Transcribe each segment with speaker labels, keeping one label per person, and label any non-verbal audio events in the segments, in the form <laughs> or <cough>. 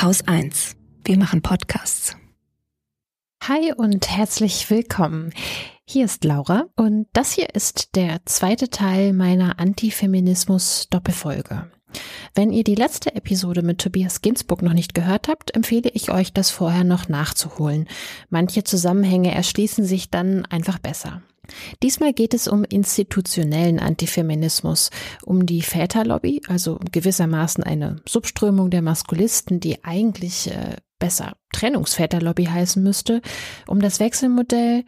Speaker 1: Haus 1. Wir machen Podcasts.
Speaker 2: Hi und herzlich willkommen. Hier ist Laura und das hier ist der zweite Teil meiner Antifeminismus-Doppelfolge. Wenn ihr die letzte Episode mit Tobias Ginsburg noch nicht gehört habt, empfehle ich euch, das vorher noch nachzuholen. Manche Zusammenhänge erschließen sich dann einfach besser. Diesmal geht es um institutionellen Antifeminismus, um die Väterlobby, also gewissermaßen eine Subströmung der Maskulisten, die eigentlich äh, besser Trennungsväterlobby heißen müsste, um das Wechselmodell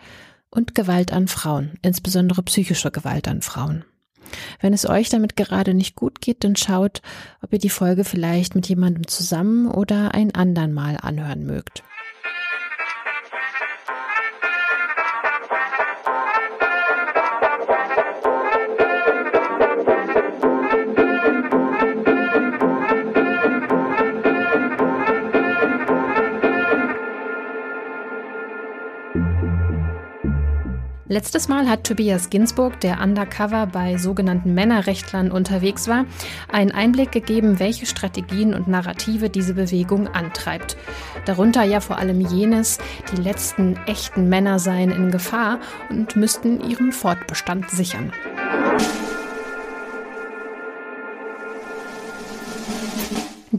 Speaker 2: und Gewalt an Frauen, insbesondere psychische Gewalt an Frauen. Wenn es euch damit gerade nicht gut geht, dann schaut, ob ihr die Folge vielleicht mit jemandem zusammen oder ein andern Mal anhören mögt. Letztes Mal hat Tobias Ginsburg, der undercover bei sogenannten Männerrechtlern unterwegs war, einen Einblick gegeben, welche Strategien und Narrative diese Bewegung antreibt. Darunter ja vor allem jenes, die letzten echten Männer seien in Gefahr und müssten ihren Fortbestand sichern.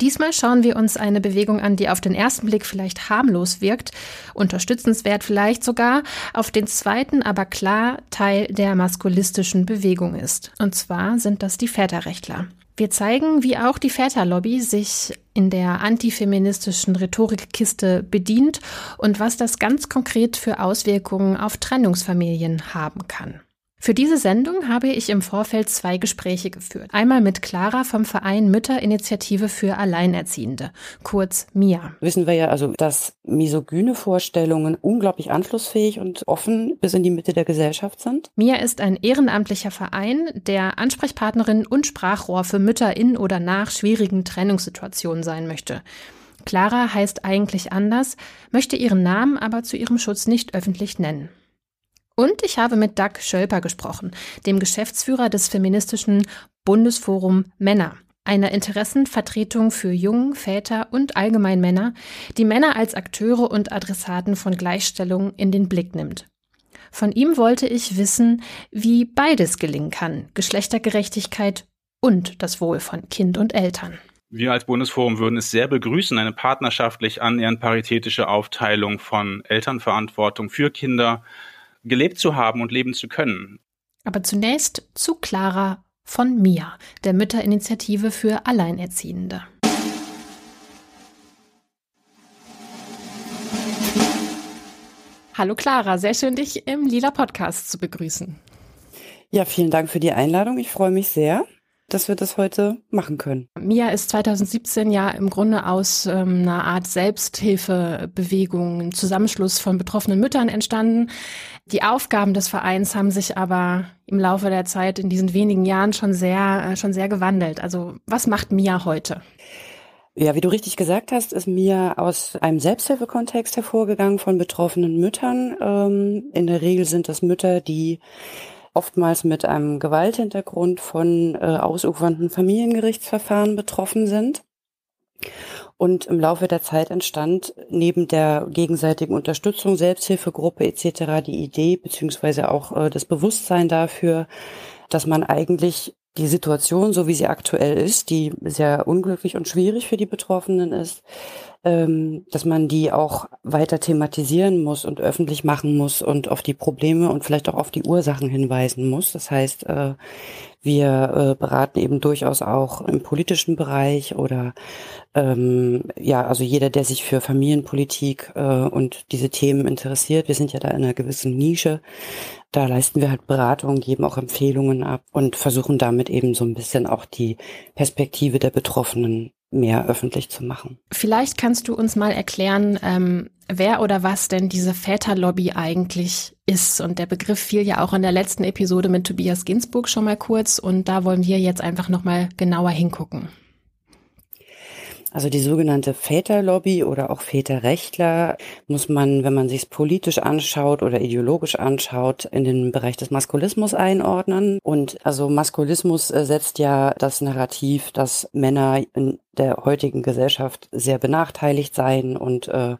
Speaker 2: Diesmal schauen wir uns eine Bewegung an, die auf den ersten Blick vielleicht harmlos wirkt, unterstützenswert vielleicht sogar, auf den zweiten aber klar Teil der maskulistischen Bewegung ist. Und zwar sind das die Väterrechtler. Wir zeigen, wie auch die Väterlobby sich in der antifeministischen Rhetorikkiste bedient und was das ganz konkret für Auswirkungen auf Trennungsfamilien haben kann. Für diese Sendung habe ich im Vorfeld zwei Gespräche geführt. Einmal mit Clara vom Verein Mütterinitiative für Alleinerziehende, kurz MIA.
Speaker 3: Wissen wir ja also, dass misogyne Vorstellungen unglaublich anschlussfähig und offen bis in die Mitte der Gesellschaft sind.
Speaker 2: MIA ist ein ehrenamtlicher Verein, der Ansprechpartnerin und Sprachrohr für Mütter in oder nach schwierigen Trennungssituationen sein möchte. Clara heißt eigentlich anders, möchte ihren Namen aber zu ihrem Schutz nicht öffentlich nennen. Und ich habe mit Doug Schölper gesprochen, dem Geschäftsführer des feministischen Bundesforum Männer, einer Interessenvertretung für Jungen, Väter und allgemein Männer, die Männer als Akteure und Adressaten von Gleichstellung in den Blick nimmt. Von ihm wollte ich wissen, wie beides gelingen kann, Geschlechtergerechtigkeit und das Wohl von Kind und Eltern.
Speaker 4: Wir als Bundesforum würden es sehr begrüßen, eine partnerschaftlich annähernd paritätische Aufteilung von Elternverantwortung für Kinder gelebt zu haben und leben zu können.
Speaker 2: Aber zunächst zu Clara von MIA, der Mütterinitiative für Alleinerziehende. Hallo Clara, sehr schön, dich im Lila Podcast zu begrüßen.
Speaker 3: Ja, vielen Dank für die Einladung. Ich freue mich sehr dass wir das heute machen können.
Speaker 2: Mia ist 2017 ja im Grunde aus ähm, einer Art Selbsthilfebewegung, ein Zusammenschluss von betroffenen Müttern entstanden. Die Aufgaben des Vereins haben sich aber im Laufe der Zeit in diesen wenigen Jahren schon sehr, äh, schon sehr gewandelt. Also was macht Mia heute?
Speaker 3: Ja, wie du richtig gesagt hast, ist Mia aus einem Selbsthilfekontext hervorgegangen von betroffenen Müttern. Ähm, in der Regel sind das Mütter, die oftmals mit einem Gewalthintergrund von äh, ausufernden Familiengerichtsverfahren betroffen sind. Und im Laufe der Zeit entstand neben der gegenseitigen Unterstützung, Selbsthilfegruppe etc. die Idee beziehungsweise auch äh, das Bewusstsein dafür, dass man eigentlich die Situation, so wie sie aktuell ist, die sehr unglücklich und schwierig für die Betroffenen ist, ähm, dass man die auch weiter thematisieren muss und öffentlich machen muss und auf die Probleme und vielleicht auch auf die Ursachen hinweisen muss. Das heißt, äh, wir äh, beraten eben durchaus auch im politischen Bereich oder ähm, ja, also jeder, der sich für Familienpolitik äh, und diese Themen interessiert. Wir sind ja da in einer gewissen Nische. Da leisten wir halt Beratung, geben auch Empfehlungen ab und versuchen damit eben so ein bisschen auch die Perspektive der Betroffenen mehr öffentlich zu machen.
Speaker 2: Vielleicht kannst du uns mal erklären, ähm, wer oder was denn diese Väterlobby eigentlich ist. Und der Begriff fiel ja auch in der letzten Episode mit Tobias Ginsburg schon mal kurz und da wollen wir jetzt einfach nochmal genauer hingucken.
Speaker 3: Also die sogenannte Väterlobby oder auch Väterrechtler muss man, wenn man sich politisch anschaut oder ideologisch anschaut, in den Bereich des Maskulismus einordnen. Und also Maskulismus äh, setzt ja das Narrativ, dass Männer in der heutigen Gesellschaft sehr benachteiligt seien und äh,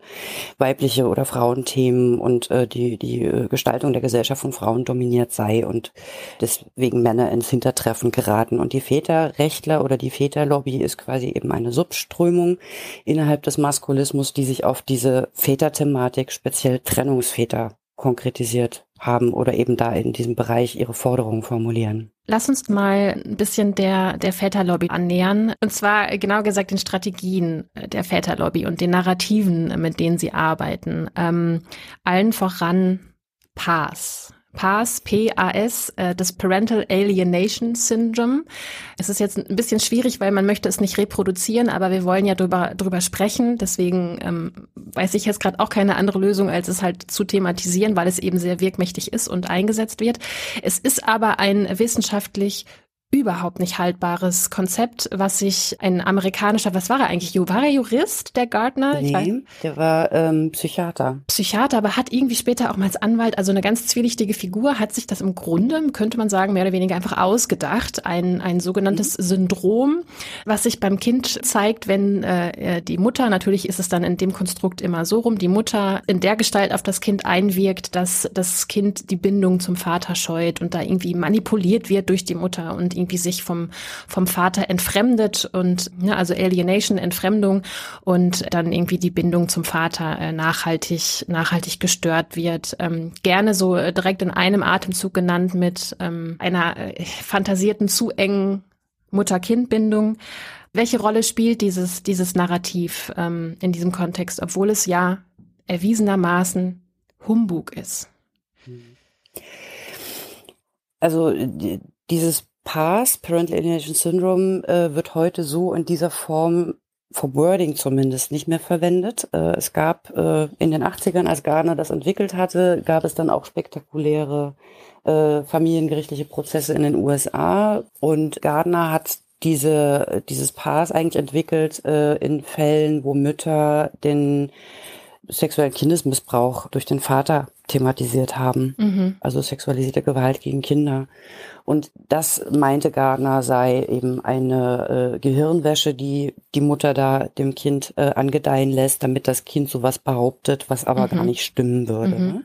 Speaker 3: weibliche oder Frauenthemen und äh, die, die äh, Gestaltung der Gesellschaft von Frauen dominiert sei und deswegen Männer ins Hintertreffen geraten. Und die Väterrechtler oder die Väterlobby ist quasi eben eine Subströmung innerhalb des Maskulismus, die sich auf diese Väterthematik, speziell Trennungsväter, konkretisiert haben oder eben da in diesem Bereich ihre Forderungen formulieren.
Speaker 2: Lass uns mal ein bisschen der, der Väterlobby annähern. Und zwar genau gesagt den Strategien der Väterlobby und den Narrativen, mit denen sie arbeiten. Ähm, allen voran PAS. PAS, P-A-S, äh, das Parental Alienation Syndrome. Es ist jetzt ein bisschen schwierig, weil man möchte es nicht reproduzieren, aber wir wollen ja drüber, drüber sprechen. Deswegen ähm, weiß ich jetzt gerade auch keine andere Lösung, als es halt zu thematisieren, weil es eben sehr wirkmächtig ist und eingesetzt wird. Es ist aber ein wissenschaftlich überhaupt nicht haltbares Konzept, was sich ein amerikanischer, was war er eigentlich? War er Jurist, der Gardner?
Speaker 3: Nee, der war ähm, Psychiater.
Speaker 2: Psychiater, aber hat irgendwie später auch mal als Anwalt, also eine ganz zwielichtige Figur, hat sich das im Grunde, könnte man sagen, mehr oder weniger einfach ausgedacht. Ein, ein sogenanntes mhm. Syndrom, was sich beim Kind zeigt, wenn äh, die Mutter, natürlich ist es dann in dem Konstrukt immer so rum, die Mutter in der Gestalt auf das Kind einwirkt, dass das Kind die Bindung zum Vater scheut und da irgendwie manipuliert wird durch die Mutter und irgendwie sich vom, vom Vater entfremdet und, ja, also Alienation, Entfremdung und dann irgendwie die Bindung zum Vater äh, nachhaltig, nachhaltig gestört wird. Ähm, gerne so äh, direkt in einem Atemzug genannt mit ähm, einer äh, fantasierten, zu engen Mutter-Kind-Bindung. Welche Rolle spielt dieses, dieses Narrativ ähm, in diesem Kontext, obwohl es ja erwiesenermaßen Humbug ist?
Speaker 3: Also dieses PAS, Parental Alienation Syndrome, äh, wird heute so in dieser Form vom Wording zumindest nicht mehr verwendet. Äh, es gab äh, in den 80ern, als Gardner das entwickelt hatte, gab es dann auch spektakuläre äh, familiengerichtliche Prozesse in den USA und Gardner hat diese, dieses Pass eigentlich entwickelt äh, in Fällen, wo Mütter den sexuellen Kindesmissbrauch durch den Vater thematisiert haben. Mhm. Also sexualisierte Gewalt gegen Kinder. Und das meinte Gardner sei eben eine äh, Gehirnwäsche, die die Mutter da dem Kind äh, angedeihen lässt, damit das Kind sowas behauptet, was aber mhm. gar nicht stimmen würde. Mhm. Ne?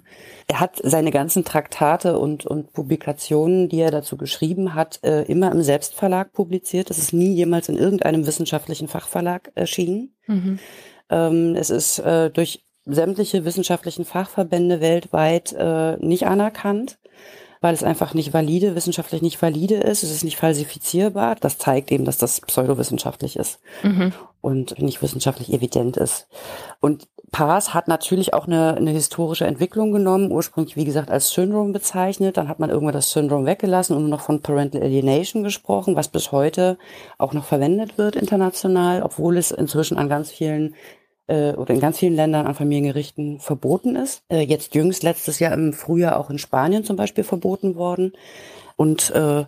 Speaker 3: Er hat seine ganzen Traktate und, und Publikationen, die er dazu geschrieben hat, äh, immer im Selbstverlag publiziert. Das ist nie jemals in irgendeinem wissenschaftlichen Fachverlag erschienen. Mhm. Ähm, es ist äh, durch sämtliche wissenschaftlichen Fachverbände weltweit äh, nicht anerkannt weil es einfach nicht valide, wissenschaftlich nicht valide ist. Es ist nicht falsifizierbar. Das zeigt eben, dass das pseudowissenschaftlich ist mhm. und nicht wissenschaftlich evident ist. Und PAS hat natürlich auch eine, eine historische Entwicklung genommen, ursprünglich, wie gesagt, als Syndrom bezeichnet. Dann hat man irgendwann das Syndrom weggelassen und nur noch von Parental Alienation gesprochen, was bis heute auch noch verwendet wird international, obwohl es inzwischen an ganz vielen äh, oder in ganz vielen Ländern an Familiengerichten verboten ist. Äh, jetzt jüngst letztes Jahr im Frühjahr auch in Spanien zum Beispiel verboten worden. Und äh,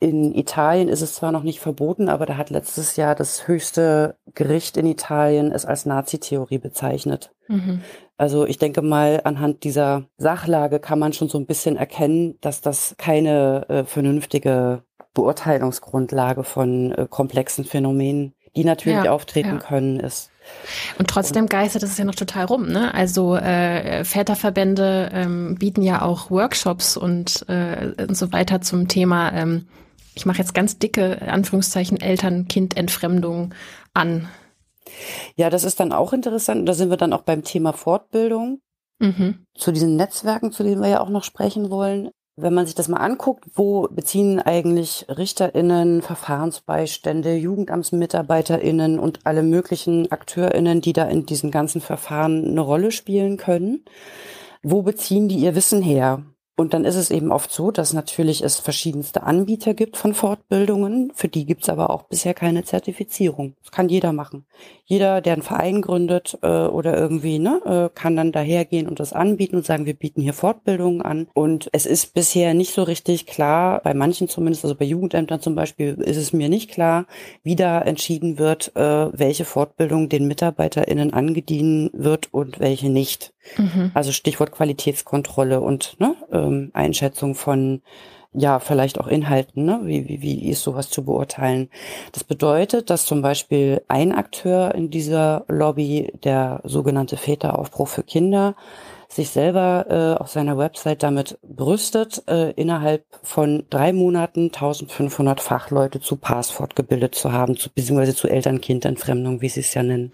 Speaker 3: in Italien ist es zwar noch nicht verboten, aber da hat letztes Jahr das höchste Gericht in Italien es als Nazi-Theorie bezeichnet. Mhm. Also ich denke mal, anhand dieser Sachlage kann man schon so ein bisschen erkennen, dass das keine äh, vernünftige Beurteilungsgrundlage von äh, komplexen Phänomenen, die natürlich ja, auftreten ja. können, ist.
Speaker 2: Und trotzdem geistert es ja noch total rum. Ne? Also äh, Väterverbände ähm, bieten ja auch Workshops und, äh, und so weiter zum Thema, ähm, ich mache jetzt ganz dicke Anführungszeichen Eltern-Kind-Entfremdung an.
Speaker 3: Ja, das ist dann auch interessant. Da sind wir dann auch beim Thema Fortbildung. Mhm. Zu diesen Netzwerken, zu denen wir ja auch noch sprechen wollen. Wenn man sich das mal anguckt, wo beziehen eigentlich RichterInnen, Verfahrensbeistände, JugendamtsmitarbeiterInnen und alle möglichen AkteurInnen, die da in diesen ganzen Verfahren eine Rolle spielen können, wo beziehen die ihr Wissen her? Und dann ist es eben oft so, dass natürlich es verschiedenste Anbieter gibt von Fortbildungen. Für die gibt es aber auch bisher keine Zertifizierung. Das kann jeder machen. Jeder, der einen Verein gründet äh, oder irgendwie, ne, äh, kann dann dahergehen und das anbieten und sagen, wir bieten hier Fortbildungen an. Und es ist bisher nicht so richtig klar, bei manchen zumindest, also bei Jugendämtern zum Beispiel, ist es mir nicht klar, wie da entschieden wird, äh, welche Fortbildung den MitarbeiterInnen angedient wird und welche nicht. Mhm. Also Stichwort Qualitätskontrolle und ne, ähm, Einschätzung von ja, vielleicht auch Inhalten, ne? wie, wie, wie ist sowas zu beurteilen. Das bedeutet, dass zum Beispiel ein Akteur in dieser Lobby, der sogenannte Väteraufbruch für Kinder, sich selber äh, auf seiner Website damit brüstet, äh, innerhalb von drei Monaten 1500 Fachleute zu Pass fortgebildet zu haben, zu, beziehungsweise zu Eltern-Kind-Entfremdung, wie sie es ja nennen.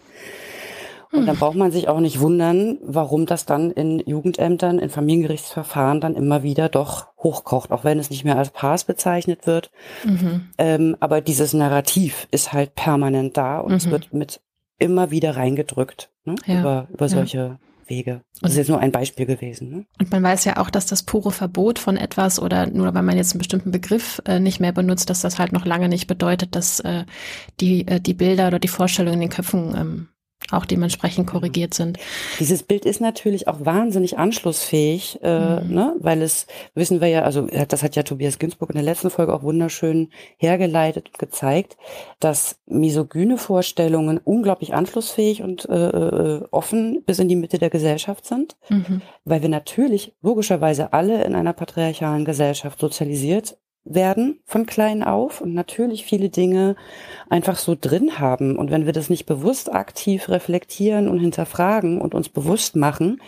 Speaker 3: Und dann braucht man sich auch nicht wundern, warum das dann in Jugendämtern, in Familiengerichtsverfahren dann immer wieder doch hochkocht, auch wenn es nicht mehr als Pass bezeichnet wird. Mhm. Ähm, aber dieses Narrativ ist halt permanent da und mhm. es wird mit immer wieder reingedrückt ne? ja. über, über solche ja. Wege. Das ist jetzt nur ein Beispiel gewesen. Ne?
Speaker 2: Und man weiß ja auch, dass das pure Verbot von etwas oder nur weil man jetzt einen bestimmten Begriff äh, nicht mehr benutzt, dass das halt noch lange nicht bedeutet, dass äh, die, äh, die Bilder oder die Vorstellungen in den Köpfen ähm, auch dementsprechend korrigiert sind.
Speaker 3: Dieses Bild ist natürlich auch wahnsinnig anschlussfähig, äh, mhm. ne? weil es, wissen wir ja, also das hat ja Tobias Günzburg in der letzten Folge auch wunderschön hergeleitet und gezeigt, dass misogyne Vorstellungen unglaublich anschlussfähig und äh, äh, offen bis in die Mitte der Gesellschaft sind, mhm. weil wir natürlich logischerweise alle in einer patriarchalen Gesellschaft sozialisiert werden von klein auf und natürlich viele Dinge einfach so drin haben. Und wenn wir das nicht bewusst aktiv reflektieren und hinterfragen und uns bewusst machen,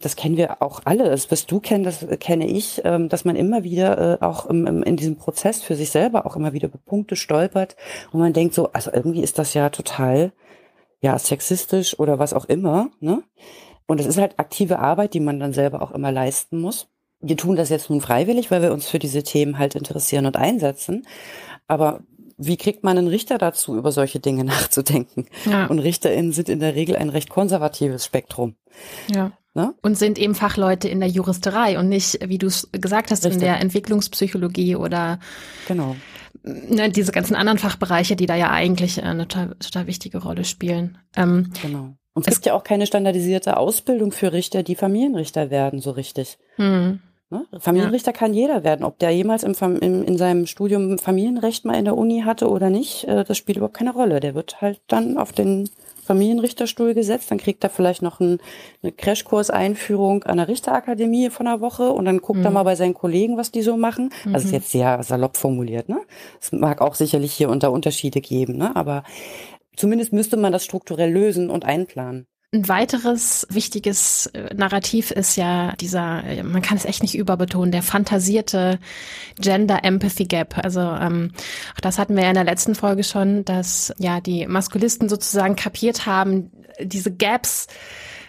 Speaker 3: das kennen wir auch alle. Das wirst du kennen, das kenne ich, ähm, dass man immer wieder äh, auch in diesem Prozess für sich selber auch immer wieder über Punkte stolpert und man denkt so, also irgendwie ist das ja total, ja, sexistisch oder was auch immer, ne? Und es ist halt aktive Arbeit, die man dann selber auch immer leisten muss wir tun das jetzt nun freiwillig, weil wir uns für diese Themen halt interessieren und einsetzen. Aber wie kriegt man einen Richter dazu, über solche Dinge <laughs> nachzudenken? Ja. Und RichterInnen sind in der Regel ein recht konservatives Spektrum.
Speaker 2: Ja. Ne? Und sind eben Fachleute in der Juristerei und nicht, wie du es gesagt hast, Richtig. in der Entwicklungspsychologie oder
Speaker 3: genau.
Speaker 2: ne, diese ganzen anderen Fachbereiche, die da ja eigentlich eine total, total wichtige Rolle spielen.
Speaker 3: Ähm, genau. Und es, es gibt ja auch keine standardisierte Ausbildung für Richter, die Familienrichter werden, so richtig. Hm. Ne? Familienrichter ja. kann jeder werden. Ob der jemals im, im, in seinem Studium Familienrecht mal in der Uni hatte oder nicht, äh, das spielt überhaupt keine Rolle. Der wird halt dann auf den Familienrichterstuhl gesetzt, dann kriegt er vielleicht noch ein, eine Crashkurs-Einführung an der Richterakademie von einer Woche und dann guckt mhm. er mal bei seinen Kollegen, was die so machen. Mhm. Also ist jetzt sehr salopp formuliert, ne? Es mag auch sicherlich hier unter Unterschiede geben, ne? Aber zumindest müsste man das strukturell lösen und einplanen.
Speaker 2: Ein weiteres wichtiges äh, Narrativ ist ja dieser, äh, man kann es echt nicht überbetonen, der fantasierte Gender Empathy Gap. Also ähm, auch das hatten wir ja in der letzten Folge schon, dass ja die Maskulisten sozusagen kapiert haben, diese Gaps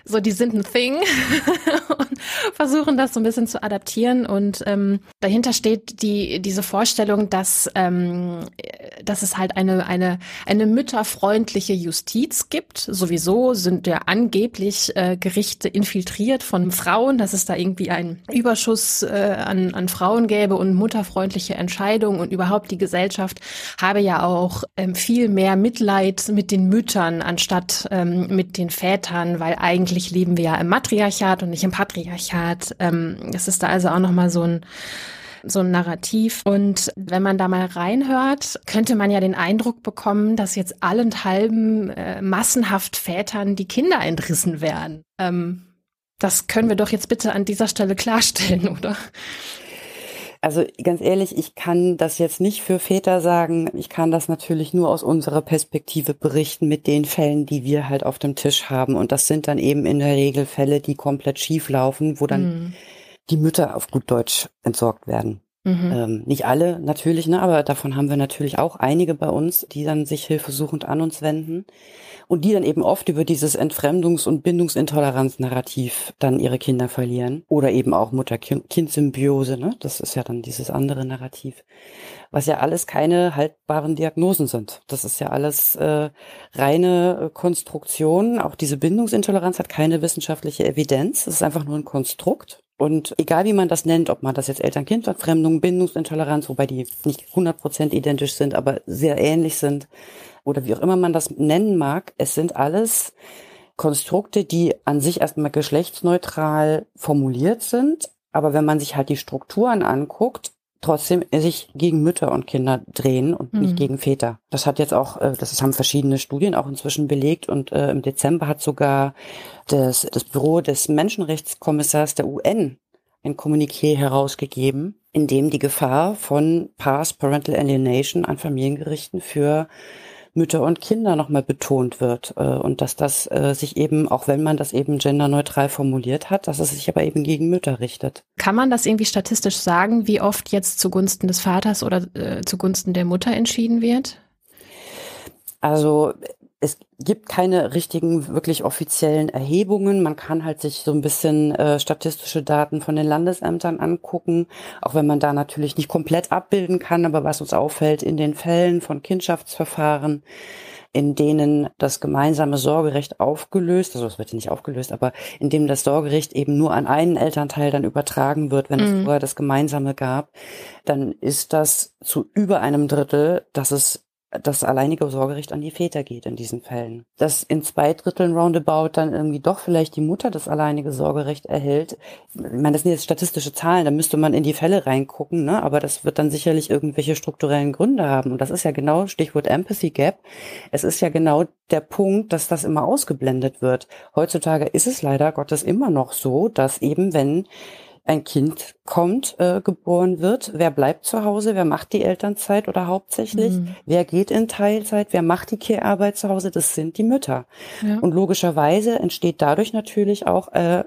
Speaker 2: so die sind ein Thing <laughs> und versuchen das so ein bisschen zu adaptieren. Und ähm, dahinter steht die diese Vorstellung, dass ähm, dass es halt eine eine eine mütterfreundliche Justiz gibt. Sowieso sind ja angeblich äh, Gerichte infiltriert von Frauen, dass es da irgendwie einen Überschuss äh, an an Frauen gäbe und mutterfreundliche Entscheidungen und überhaupt die Gesellschaft habe ja auch ähm, viel mehr Mitleid mit den Müttern anstatt ähm, mit den Vätern, weil eigentlich eigentlich leben wir ja im Matriarchat und nicht im Patriarchat. Ähm, es ist da also auch nochmal so ein so ein Narrativ. Und wenn man da mal reinhört, könnte man ja den Eindruck bekommen, dass jetzt allenthalben äh, massenhaft Vätern die Kinder entrissen werden. Ähm, das können wir doch jetzt bitte an dieser Stelle klarstellen, <laughs> oder?
Speaker 3: Also ganz ehrlich, ich kann das jetzt nicht für Väter sagen. Ich kann das natürlich nur aus unserer Perspektive berichten mit den Fällen, die wir halt auf dem Tisch haben. Und das sind dann eben in der Regel Fälle, die komplett schief laufen, wo dann mhm. die Mütter auf gut Deutsch entsorgt werden. Mhm. Ähm, nicht alle natürlich, ne, aber davon haben wir natürlich auch einige bei uns, die dann sich hilfesuchend an uns wenden und die dann eben oft über dieses Entfremdungs- und Bindungsintoleranz-Narrativ dann ihre Kinder verlieren oder eben auch Mutter-Kind-Symbiose, ne? Das ist ja dann dieses andere Narrativ, was ja alles keine haltbaren Diagnosen sind. Das ist ja alles äh, reine äh, Konstruktion. Auch diese Bindungsintoleranz hat keine wissenschaftliche Evidenz. Es ist einfach nur ein Konstrukt. Und egal wie man das nennt, ob man das jetzt Eltern-Kind-Verfremdung, Bindungsintoleranz, wobei die nicht 100% identisch sind, aber sehr ähnlich sind, oder wie auch immer man das nennen mag, es sind alles Konstrukte, die an sich erstmal geschlechtsneutral formuliert sind. Aber wenn man sich halt die Strukturen anguckt, trotzdem sich gegen Mütter und Kinder drehen und mhm. nicht gegen Väter. Das hat jetzt auch, äh, das haben verschiedene Studien auch inzwischen belegt und äh, im Dezember hat sogar das, das Büro des Menschenrechtskommissars der UN ein Kommuniqué herausgegeben, in dem die Gefahr von Past Parental Alienation an Familiengerichten für Mütter und Kinder nochmal betont wird äh, und dass das äh, sich eben, auch wenn man das eben genderneutral formuliert hat, dass es sich aber eben gegen Mütter richtet.
Speaker 2: Kann man das irgendwie statistisch sagen, wie oft jetzt zugunsten des Vaters oder äh, zugunsten der Mutter entschieden wird?
Speaker 3: Also es gibt keine richtigen, wirklich offiziellen Erhebungen. Man kann halt sich so ein bisschen äh, statistische Daten von den Landesämtern angucken, auch wenn man da natürlich nicht komplett abbilden kann. Aber was uns auffällt in den Fällen von Kindschaftsverfahren, in denen das gemeinsame Sorgerecht aufgelöst, also es wird nicht aufgelöst, aber in dem das Sorgerecht eben nur an einen Elternteil dann übertragen wird, wenn mhm. es vorher das gemeinsame gab, dann ist das zu über einem Drittel, dass es das alleinige Sorgerecht an die Väter geht in diesen Fällen. Dass in zwei Dritteln roundabout dann irgendwie doch vielleicht die Mutter das alleinige Sorgerecht erhält. Ich meine, das sind jetzt statistische Zahlen, da müsste man in die Fälle reingucken, ne? aber das wird dann sicherlich irgendwelche strukturellen Gründe haben. Und das ist ja genau Stichwort Empathy Gap. Es ist ja genau der Punkt, dass das immer ausgeblendet wird. Heutzutage ist es leider Gottes immer noch so, dass eben wenn ein Kind kommt, äh, geboren wird, wer bleibt zu Hause, wer macht die Elternzeit oder hauptsächlich, mhm. wer geht in Teilzeit, wer macht die Kehrarbeit zu Hause, das sind die Mütter. Ja. Und logischerweise entsteht dadurch natürlich auch äh,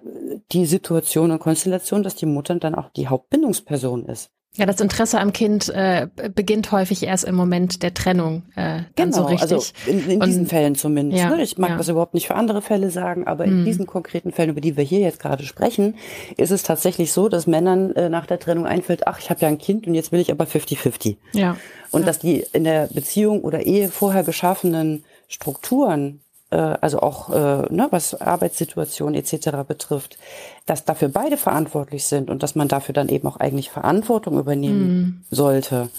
Speaker 3: die Situation und Konstellation, dass die Mutter dann auch die Hauptbindungsperson ist.
Speaker 2: Ja, das Interesse am Kind äh, beginnt häufig erst im Moment der Trennung. Äh, genau, so richtig.
Speaker 3: also in, in diesen Fällen zumindest. Ja, ne? Ich mag ja. das überhaupt nicht für andere Fälle sagen, aber in mhm. diesen konkreten Fällen, über die wir hier jetzt gerade sprechen, ist es tatsächlich so, dass Männern äh, nach der Trennung einfällt, ach, ich habe ja ein Kind und jetzt will ich aber 50-50. Ja. Und ja. dass die in der Beziehung oder Ehe vorher geschaffenen Strukturen äh, also auch äh, ne, was Arbeitssituation etc. betrifft, dass dafür beide verantwortlich sind und dass man dafür dann eben auch eigentlich Verantwortung übernehmen mhm. sollte,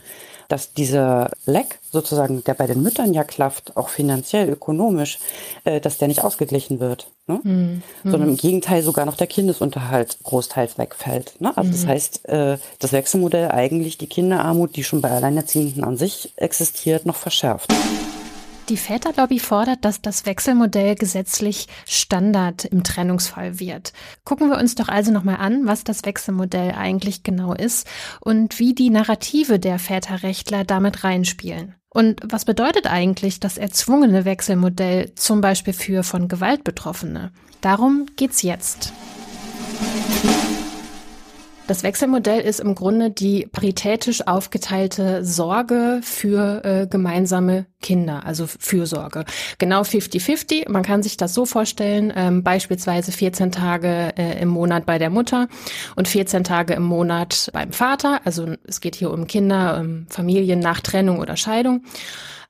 Speaker 3: dass dieser Leck sozusagen, der bei den Müttern ja klafft, auch finanziell, ökonomisch, äh, dass der nicht ausgeglichen wird, ne? Mhm. sondern im Gegenteil sogar noch der Kindesunterhalt großteils wegfällt. Ne? Also mhm. das heißt, äh, das Wechselmodell eigentlich die Kinderarmut, die schon bei Alleinerziehenden an sich existiert, noch verschärft.
Speaker 2: Die Väterlobby fordert, dass das Wechselmodell gesetzlich Standard im Trennungsfall wird. Gucken wir uns doch also nochmal an, was das Wechselmodell eigentlich genau ist und wie die Narrative der Väterrechtler damit reinspielen. Und was bedeutet eigentlich das erzwungene Wechselmodell zum Beispiel für von Gewalt Betroffene? Darum geht's jetzt. Das Wechselmodell ist im Grunde die paritätisch aufgeteilte Sorge für äh, gemeinsame Kinder, also Fürsorge. Genau 50-50. Man kann sich das so vorstellen, ähm, beispielsweise 14 Tage äh, im Monat bei der Mutter und 14 Tage im Monat beim Vater. Also es geht hier um Kinder, um Familien nach Trennung oder Scheidung.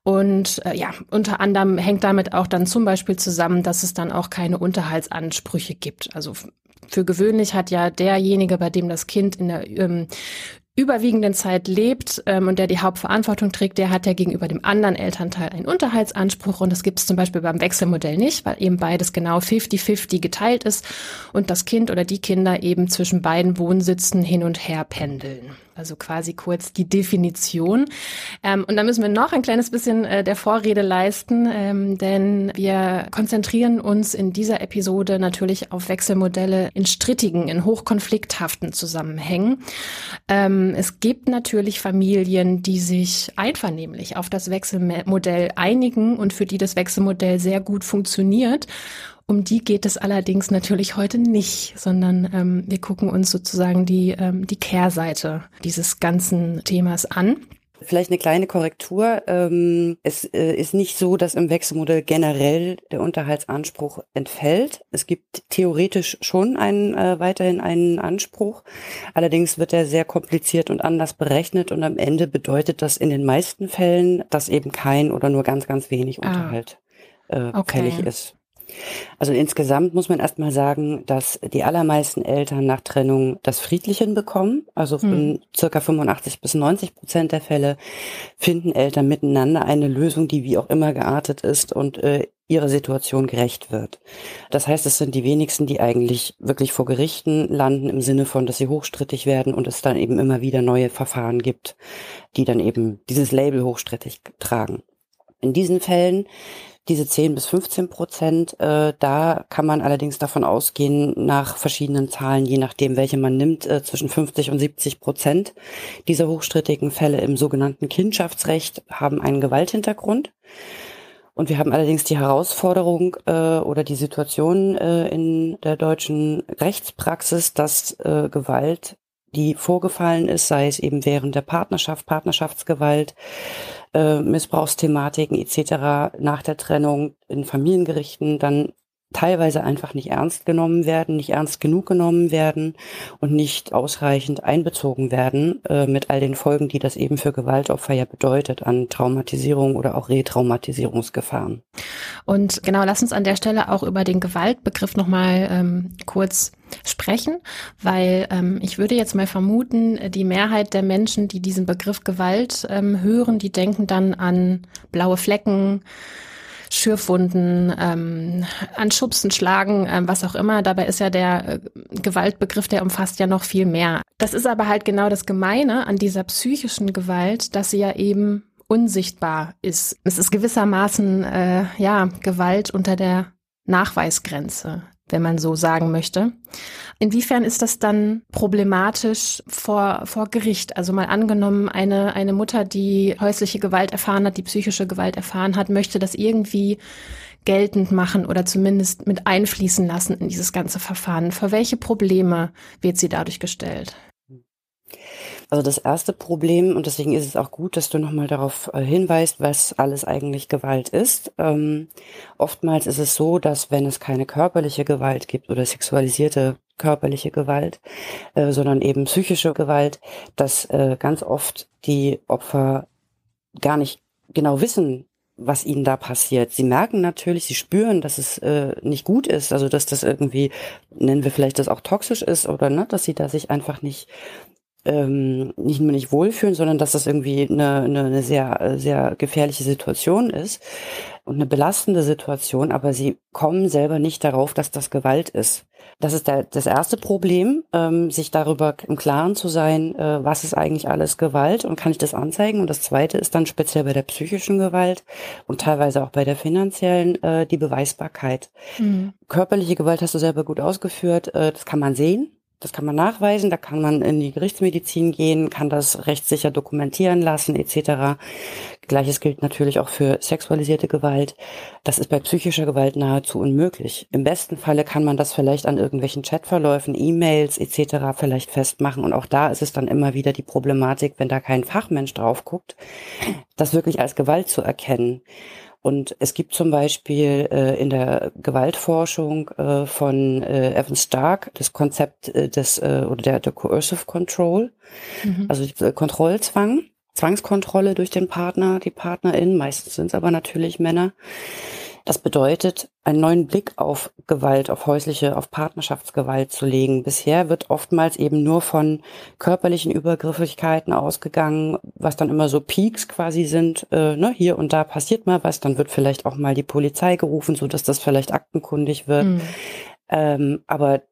Speaker 2: Und äh, ja, unter anderem hängt damit auch dann zum Beispiel zusammen, dass es dann auch keine Unterhaltsansprüche gibt. Also für gewöhnlich hat ja derjenige, bei dem das Kind in der ähm, überwiegenden Zeit lebt ähm, und der die Hauptverantwortung trägt, der hat ja gegenüber dem anderen Elternteil einen Unterhaltsanspruch und das gibt es zum Beispiel beim Wechselmodell nicht, weil eben beides genau 50-50 geteilt ist und das Kind oder die Kinder eben zwischen beiden Wohnsitzen hin und her pendeln. Also quasi kurz die Definition. Ähm, und da müssen wir noch ein kleines bisschen äh, der Vorrede leisten, ähm, denn wir konzentrieren uns in dieser Episode natürlich auf Wechselmodelle in strittigen, in hochkonflikthaften Zusammenhängen. Ähm, es gibt natürlich Familien, die sich einvernehmlich auf das Wechselmodell einigen und für die das Wechselmodell sehr gut funktioniert. Um die geht es allerdings natürlich heute nicht, sondern ähm, wir gucken uns sozusagen die, ähm, die Kehrseite dieses ganzen Themas an.
Speaker 3: Vielleicht eine kleine Korrektur. Ähm, es äh, ist nicht so, dass im Wechselmodell generell der Unterhaltsanspruch entfällt. Es gibt theoretisch schon einen, äh, weiterhin einen Anspruch. Allerdings wird er sehr kompliziert und anders berechnet und am Ende bedeutet das in den meisten Fällen, dass eben kein oder nur ganz, ganz wenig ah. Unterhalt äh, okay. fällig ist. Also insgesamt muss man erstmal sagen, dass die allermeisten Eltern nach Trennung das friedlich hinbekommen. Also in hm. circa 85 bis 90 Prozent der Fälle finden Eltern miteinander eine Lösung, die wie auch immer geartet ist und äh, ihrer Situation gerecht wird. Das heißt, es sind die wenigsten, die eigentlich wirklich vor Gerichten landen im Sinne von, dass sie hochstrittig werden und es dann eben immer wieder neue Verfahren gibt, die dann eben dieses Label hochstrittig tragen. In diesen Fällen Diese 10 bis 15 Prozent, äh, da kann man allerdings davon ausgehen, nach verschiedenen Zahlen, je nachdem, welche man nimmt, äh, zwischen 50 und 70 Prozent dieser hochstrittigen Fälle im sogenannten Kindschaftsrecht haben einen Gewalthintergrund. Und wir haben allerdings die Herausforderung äh, oder die Situation äh, in der deutschen Rechtspraxis, dass äh, Gewalt, die vorgefallen ist, sei es eben während der Partnerschaft, Partnerschaftsgewalt, äh, Missbrauchsthematiken etc. nach der Trennung in Familiengerichten dann teilweise einfach nicht ernst genommen werden, nicht ernst genug genommen werden und nicht ausreichend einbezogen werden äh, mit all den Folgen, die das eben für Gewaltopfer ja bedeutet an Traumatisierung oder auch Retraumatisierungsgefahren.
Speaker 2: Und genau, lass uns an der Stelle auch über den Gewaltbegriff nochmal ähm, kurz sprechen, weil ähm, ich würde jetzt mal vermuten, die Mehrheit der Menschen, die diesen Begriff Gewalt ähm, hören, die denken dann an blaue Flecken, Schürfwunden, ähm, anschubsen, schlagen, ähm, was auch immer. Dabei ist ja der äh, Gewaltbegriff, der umfasst ja noch viel mehr. Das ist aber halt genau das Gemeine an dieser psychischen Gewalt, dass sie ja eben unsichtbar ist. Es ist gewissermaßen äh, ja Gewalt unter der Nachweisgrenze wenn man so sagen möchte. Inwiefern ist das dann problematisch vor, vor Gericht? Also mal angenommen, eine, eine Mutter, die häusliche Gewalt erfahren hat, die psychische Gewalt erfahren hat, möchte das irgendwie geltend machen oder zumindest mit einfließen lassen in dieses ganze Verfahren. Vor welche Probleme wird sie dadurch gestellt?
Speaker 3: Also das erste Problem, und deswegen ist es auch gut, dass du nochmal darauf äh, hinweist, was alles eigentlich Gewalt ist. Ähm, oftmals ist es so, dass wenn es keine körperliche Gewalt gibt oder sexualisierte körperliche Gewalt, äh, sondern eben psychische Gewalt, dass äh, ganz oft die Opfer gar nicht genau wissen, was ihnen da passiert. Sie merken natürlich, sie spüren, dass es äh, nicht gut ist, also dass das irgendwie, nennen wir vielleicht das auch toxisch ist oder ne, dass sie da sich einfach nicht ähm, nicht nur nicht wohlfühlen, sondern dass das irgendwie eine, eine, eine sehr, sehr gefährliche Situation ist und eine belastende Situation, aber sie kommen selber nicht darauf, dass das Gewalt ist. Das ist der, das erste Problem, ähm, sich darüber im Klaren zu sein, äh, was ist eigentlich alles Gewalt und kann ich das anzeigen. Und das zweite ist dann speziell bei der psychischen Gewalt und teilweise auch bei der finanziellen äh, die Beweisbarkeit. Mhm. Körperliche Gewalt hast du selber gut ausgeführt, äh, das kann man sehen. Das kann man nachweisen, da kann man in die Gerichtsmedizin gehen, kann das rechtssicher dokumentieren lassen etc. Gleiches gilt natürlich auch für sexualisierte Gewalt. Das ist bei psychischer Gewalt nahezu unmöglich. Im besten Falle kann man das vielleicht an irgendwelchen Chatverläufen, E-Mails etc. vielleicht festmachen. Und auch da ist es dann immer wieder die Problematik, wenn da kein Fachmensch drauf guckt, das wirklich als Gewalt zu erkennen. Und es gibt zum Beispiel äh, in der Gewaltforschung äh, von äh, Evan Stark das Konzept äh, des äh, oder der, der Coercive Control, mhm. also Kontrollzwang, Zwangskontrolle durch den Partner, die Partnerin. Meistens sind es aber natürlich Männer. Das bedeutet, einen neuen Blick auf Gewalt, auf häusliche, auf Partnerschaftsgewalt zu legen. Bisher wird oftmals eben nur von körperlichen Übergriffigkeiten ausgegangen, was dann immer so Peaks quasi sind. Äh, ne, hier und da passiert mal was, dann wird vielleicht auch mal die Polizei gerufen, so dass das vielleicht aktenkundig wird. Mhm. Ähm, aber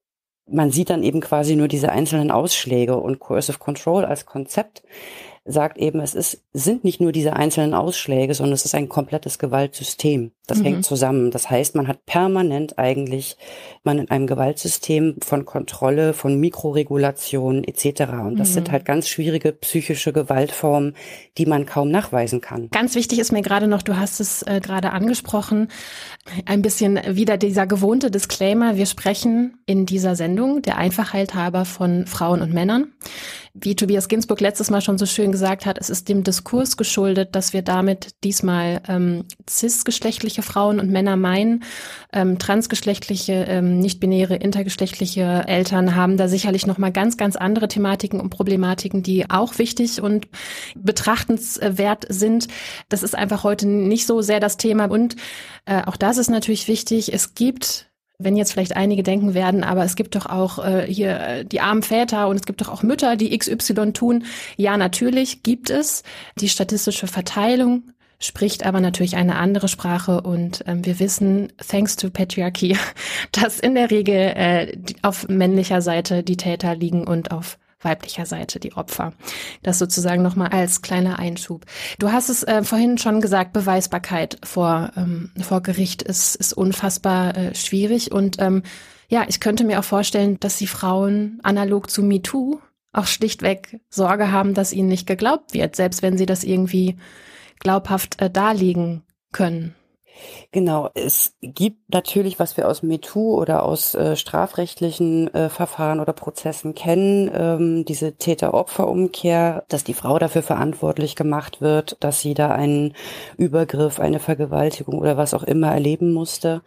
Speaker 3: man sieht dann eben quasi nur diese einzelnen Ausschläge und Coercive Control als Konzept sagt eben, es ist, sind nicht nur diese einzelnen Ausschläge, sondern es ist ein komplettes Gewaltsystem. Das mhm. hängt zusammen. Das heißt, man hat permanent eigentlich, man in einem Gewaltsystem von Kontrolle, von Mikroregulation etc. Und das mhm. sind halt ganz schwierige psychische Gewaltformen, die man kaum nachweisen kann.
Speaker 2: Ganz wichtig ist mir gerade noch, du hast es äh, gerade angesprochen, ein bisschen wieder dieser gewohnte Disclaimer. Wir sprechen in dieser Sendung der Einfachheit halber von Frauen und Männern. Wie Tobias Ginsburg letztes Mal schon so schön gesagt hat, es ist dem Diskurs geschuldet, dass wir damit diesmal ähm, cisgeschlechtliche Frauen und Männer meinen. Ähm, transgeschlechtliche, ähm, nicht-binäre, intergeschlechtliche Eltern haben da sicherlich nochmal ganz, ganz andere Thematiken und Problematiken, die auch wichtig und betrachtenswert sind. Das ist einfach heute nicht so sehr das Thema. Und äh, auch das ist natürlich wichtig. Es gibt wenn jetzt vielleicht einige denken werden, aber es gibt doch auch äh, hier äh, die armen Väter und es gibt doch auch Mütter, die XY tun. Ja, natürlich gibt es. Die statistische Verteilung spricht aber natürlich eine andere Sprache und ähm, wir wissen, thanks to Patriarchy, <laughs> dass in der Regel äh, auf männlicher Seite die Täter liegen und auf weiblicher Seite, die Opfer. Das sozusagen nochmal als kleiner Einschub. Du hast es äh, vorhin schon gesagt, Beweisbarkeit vor, ähm, vor Gericht ist, ist unfassbar äh, schwierig. Und ähm, ja, ich könnte mir auch vorstellen, dass die Frauen analog zu MeToo auch schlichtweg Sorge haben, dass ihnen nicht geglaubt wird, selbst wenn sie das irgendwie glaubhaft äh, darlegen können.
Speaker 3: Genau, es gibt natürlich, was wir aus MeToo oder aus äh, strafrechtlichen äh, Verfahren oder Prozessen kennen, ähm, diese Täter-Opfer-Umkehr, dass die Frau dafür verantwortlich gemacht wird, dass sie da einen Übergriff, eine Vergewaltigung oder was auch immer erleben musste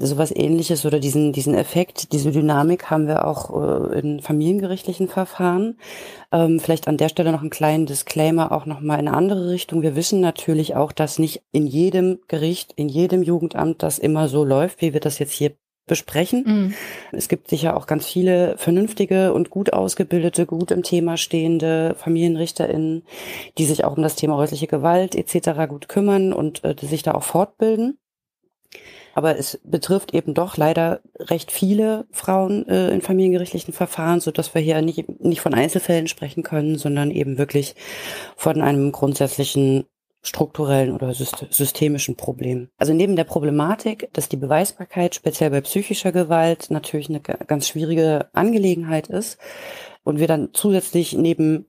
Speaker 3: sowas ähnliches oder diesen, diesen Effekt, diese Dynamik haben wir auch äh, in familiengerichtlichen Verfahren. Ähm, vielleicht an der Stelle noch einen kleinen Disclaimer auch nochmal in eine andere Richtung. Wir wissen natürlich auch, dass nicht in jedem Gericht, in jedem Jugendamt das immer so läuft, wie wir das jetzt hier besprechen. Mhm. Es gibt sicher auch ganz viele vernünftige und gut ausgebildete, gut im Thema stehende FamilienrichterInnen, die sich auch um das Thema häusliche Gewalt etc. gut kümmern und äh, sich da auch fortbilden. Aber es betrifft eben doch leider recht viele Frauen äh, in familiengerichtlichen Verfahren, so dass wir hier nicht, nicht von Einzelfällen sprechen können, sondern eben wirklich von einem grundsätzlichen strukturellen oder systemischen Problem. Also neben der Problematik, dass die Beweisbarkeit speziell bei psychischer Gewalt natürlich eine ganz schwierige Angelegenheit ist und wir dann zusätzlich neben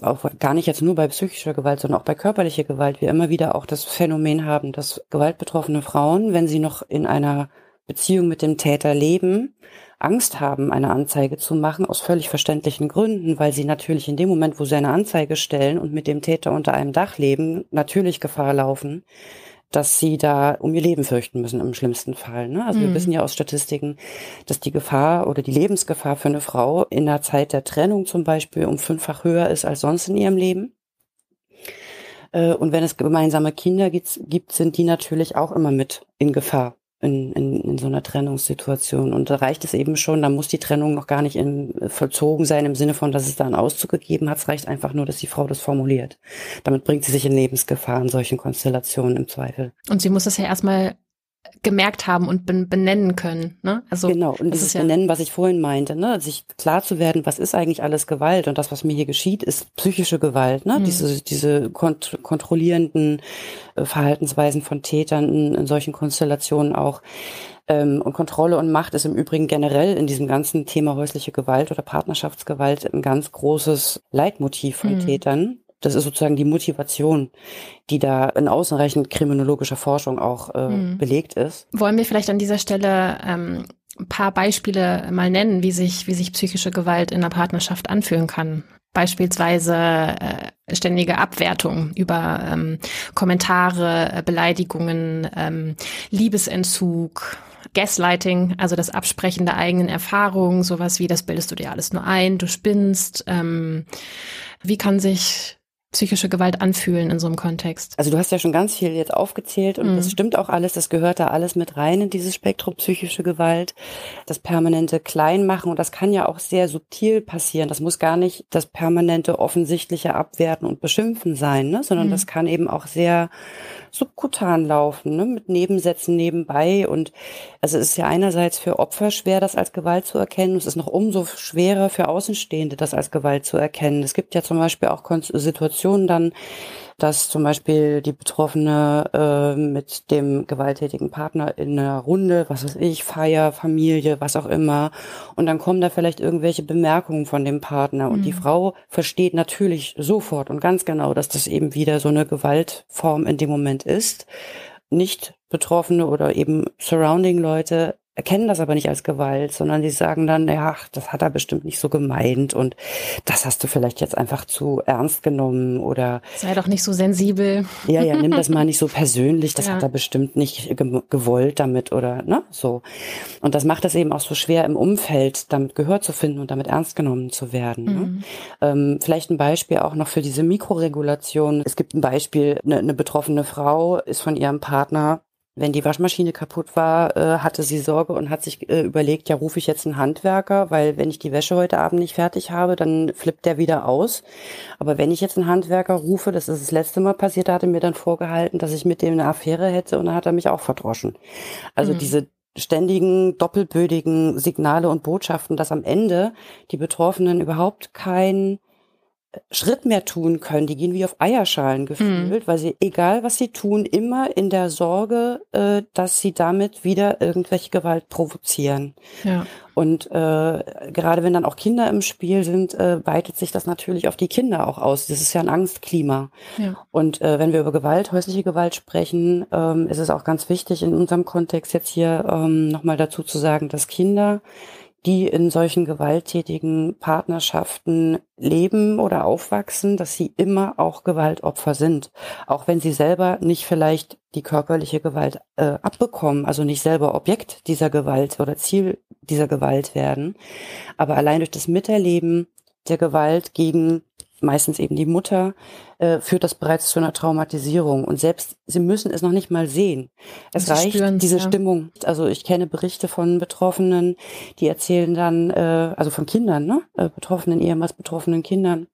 Speaker 3: auch gar nicht jetzt nur bei psychischer Gewalt, sondern auch bei körperlicher Gewalt, wir immer wieder auch das Phänomen haben, dass gewaltbetroffene Frauen, wenn sie noch in einer Beziehung mit dem Täter leben, Angst haben, eine Anzeige zu machen, aus völlig verständlichen Gründen, weil sie natürlich in dem Moment, wo sie eine Anzeige stellen und mit dem Täter unter einem Dach leben, natürlich Gefahr laufen, dass sie da um ihr Leben fürchten müssen im schlimmsten Fall. Ne? Also mhm. wir wissen ja aus Statistiken, dass die Gefahr oder die Lebensgefahr für eine Frau in der Zeit der Trennung zum Beispiel um fünffach höher ist als sonst in ihrem Leben. Äh, und wenn es gemeinsame Kinder gibt, sind die natürlich auch immer mit in Gefahr in, in, in so einer Trennungssituation. Und da reicht es eben schon, da muss die Trennung noch gar nicht in, vollzogen sein im Sinne von, dass es da einen Auszug gegeben hat. Es reicht einfach nur, dass die Frau das formuliert. Damit bringt sie sich in Lebensgefahr in solchen Konstellationen im Zweifel.
Speaker 2: Und sie muss das ja erstmal gemerkt haben und benennen können. Ne?
Speaker 3: Also genau, und dieses ja Benennen, was ich vorhin meinte, ne? sich klar zu werden, was ist eigentlich alles Gewalt und das, was mir hier geschieht, ist psychische Gewalt. Ne? Mhm. Diese, diese kont kontrollierenden äh, Verhaltensweisen von Tätern in, in solchen Konstellationen auch. Ähm, und Kontrolle und Macht ist im Übrigen generell in diesem ganzen Thema häusliche Gewalt oder Partnerschaftsgewalt ein ganz großes Leitmotiv von mhm. Tätern. Das ist sozusagen die Motivation, die da in ausreichend kriminologischer Forschung auch äh, mhm. belegt ist.
Speaker 2: Wollen wir vielleicht an dieser Stelle ähm, ein paar Beispiele mal nennen, wie sich, wie sich psychische Gewalt in einer Partnerschaft anfühlen kann? Beispielsweise äh, ständige Abwertung über ähm, Kommentare, äh, Beleidigungen, ähm, Liebesentzug, Gaslighting, also das Absprechen der eigenen Erfahrungen, sowas wie, das bildest du dir alles nur ein, du spinnst. Ähm, wie kann sich psychische Gewalt anfühlen in so einem Kontext?
Speaker 3: Also du hast ja schon ganz viel jetzt aufgezählt und mhm. das stimmt auch alles, das gehört da alles mit rein in dieses Spektrum psychische Gewalt, das permanente Kleinmachen und das kann ja auch sehr subtil passieren. Das muss gar nicht das permanente offensichtliche Abwerten und Beschimpfen sein, ne? sondern mhm. das kann eben auch sehr subkutan laufen, ne? mit Nebensätzen nebenbei. Und also es ist ja einerseits für Opfer schwer, das als Gewalt zu erkennen. Es ist noch umso schwerer für Außenstehende, das als Gewalt zu erkennen. Es gibt ja zum Beispiel auch Situationen dann, dass zum Beispiel die Betroffene äh, mit dem gewalttätigen Partner in einer Runde, was weiß ich, Feier, Familie, was auch immer, und dann kommen da vielleicht irgendwelche Bemerkungen von dem Partner und mhm. die Frau versteht natürlich sofort und ganz genau, dass das eben wieder so eine Gewaltform in dem Moment ist. Nicht Betroffene oder eben Surrounding-Leute erkennen das aber nicht als Gewalt, sondern die sagen dann, ja, das hat er bestimmt nicht so gemeint und das hast du vielleicht jetzt einfach zu ernst genommen oder
Speaker 2: sei doch nicht so sensibel.
Speaker 3: Ja, ja, nimm das mal <laughs> nicht so persönlich, das ja. hat er bestimmt nicht gewollt damit oder ne, so. Und das macht es eben auch so schwer im Umfeld, damit Gehör zu finden und damit ernst genommen zu werden. Ne? Mhm. Ne? Ähm, vielleicht ein Beispiel auch noch für diese Mikroregulation. Es gibt ein Beispiel, eine, eine betroffene Frau ist von ihrem Partner wenn die Waschmaschine kaputt war, äh, hatte sie Sorge und hat sich äh, überlegt, ja, rufe ich jetzt einen Handwerker, weil wenn ich die Wäsche heute Abend nicht fertig habe, dann flippt der wieder aus. Aber wenn ich jetzt einen Handwerker rufe, das ist das letzte Mal passiert, da hat er mir dann vorgehalten, dass ich mit dem eine Affäre hätte und dann hat er mich auch verdroschen. Also mhm. diese ständigen doppelbödigen Signale und Botschaften, dass am Ende die Betroffenen überhaupt kein Schritt mehr tun können. Die gehen wie auf Eierschalen mhm. gefühlt, mhm. weil sie, egal was sie tun, immer in der Sorge, äh, dass sie damit wieder irgendwelche Gewalt provozieren. Ja. Und äh, gerade wenn dann auch Kinder im Spiel sind, äh, weitet sich das natürlich auf die Kinder auch aus. Das ist ja ein Angstklima. Ja. Und äh, wenn wir über Gewalt, häusliche Gewalt sprechen, ähm, ist es auch ganz wichtig in unserem Kontext jetzt hier ähm, nochmal dazu zu sagen, dass Kinder die in solchen gewalttätigen Partnerschaften leben oder aufwachsen, dass sie immer auch Gewaltopfer sind. Auch wenn sie selber nicht vielleicht die körperliche Gewalt äh, abbekommen, also nicht selber Objekt dieser Gewalt oder Ziel dieser Gewalt werden. Aber allein durch das Miterleben der Gewalt gegen meistens eben die Mutter, äh, führt das bereits zu einer Traumatisierung. Und selbst sie müssen es noch nicht mal sehen. Es reicht diese ja. Stimmung. Also ich kenne Berichte von Betroffenen, die erzählen dann, äh, also von Kindern, ne? Äh, betroffenen, ehemals betroffenen Kindern,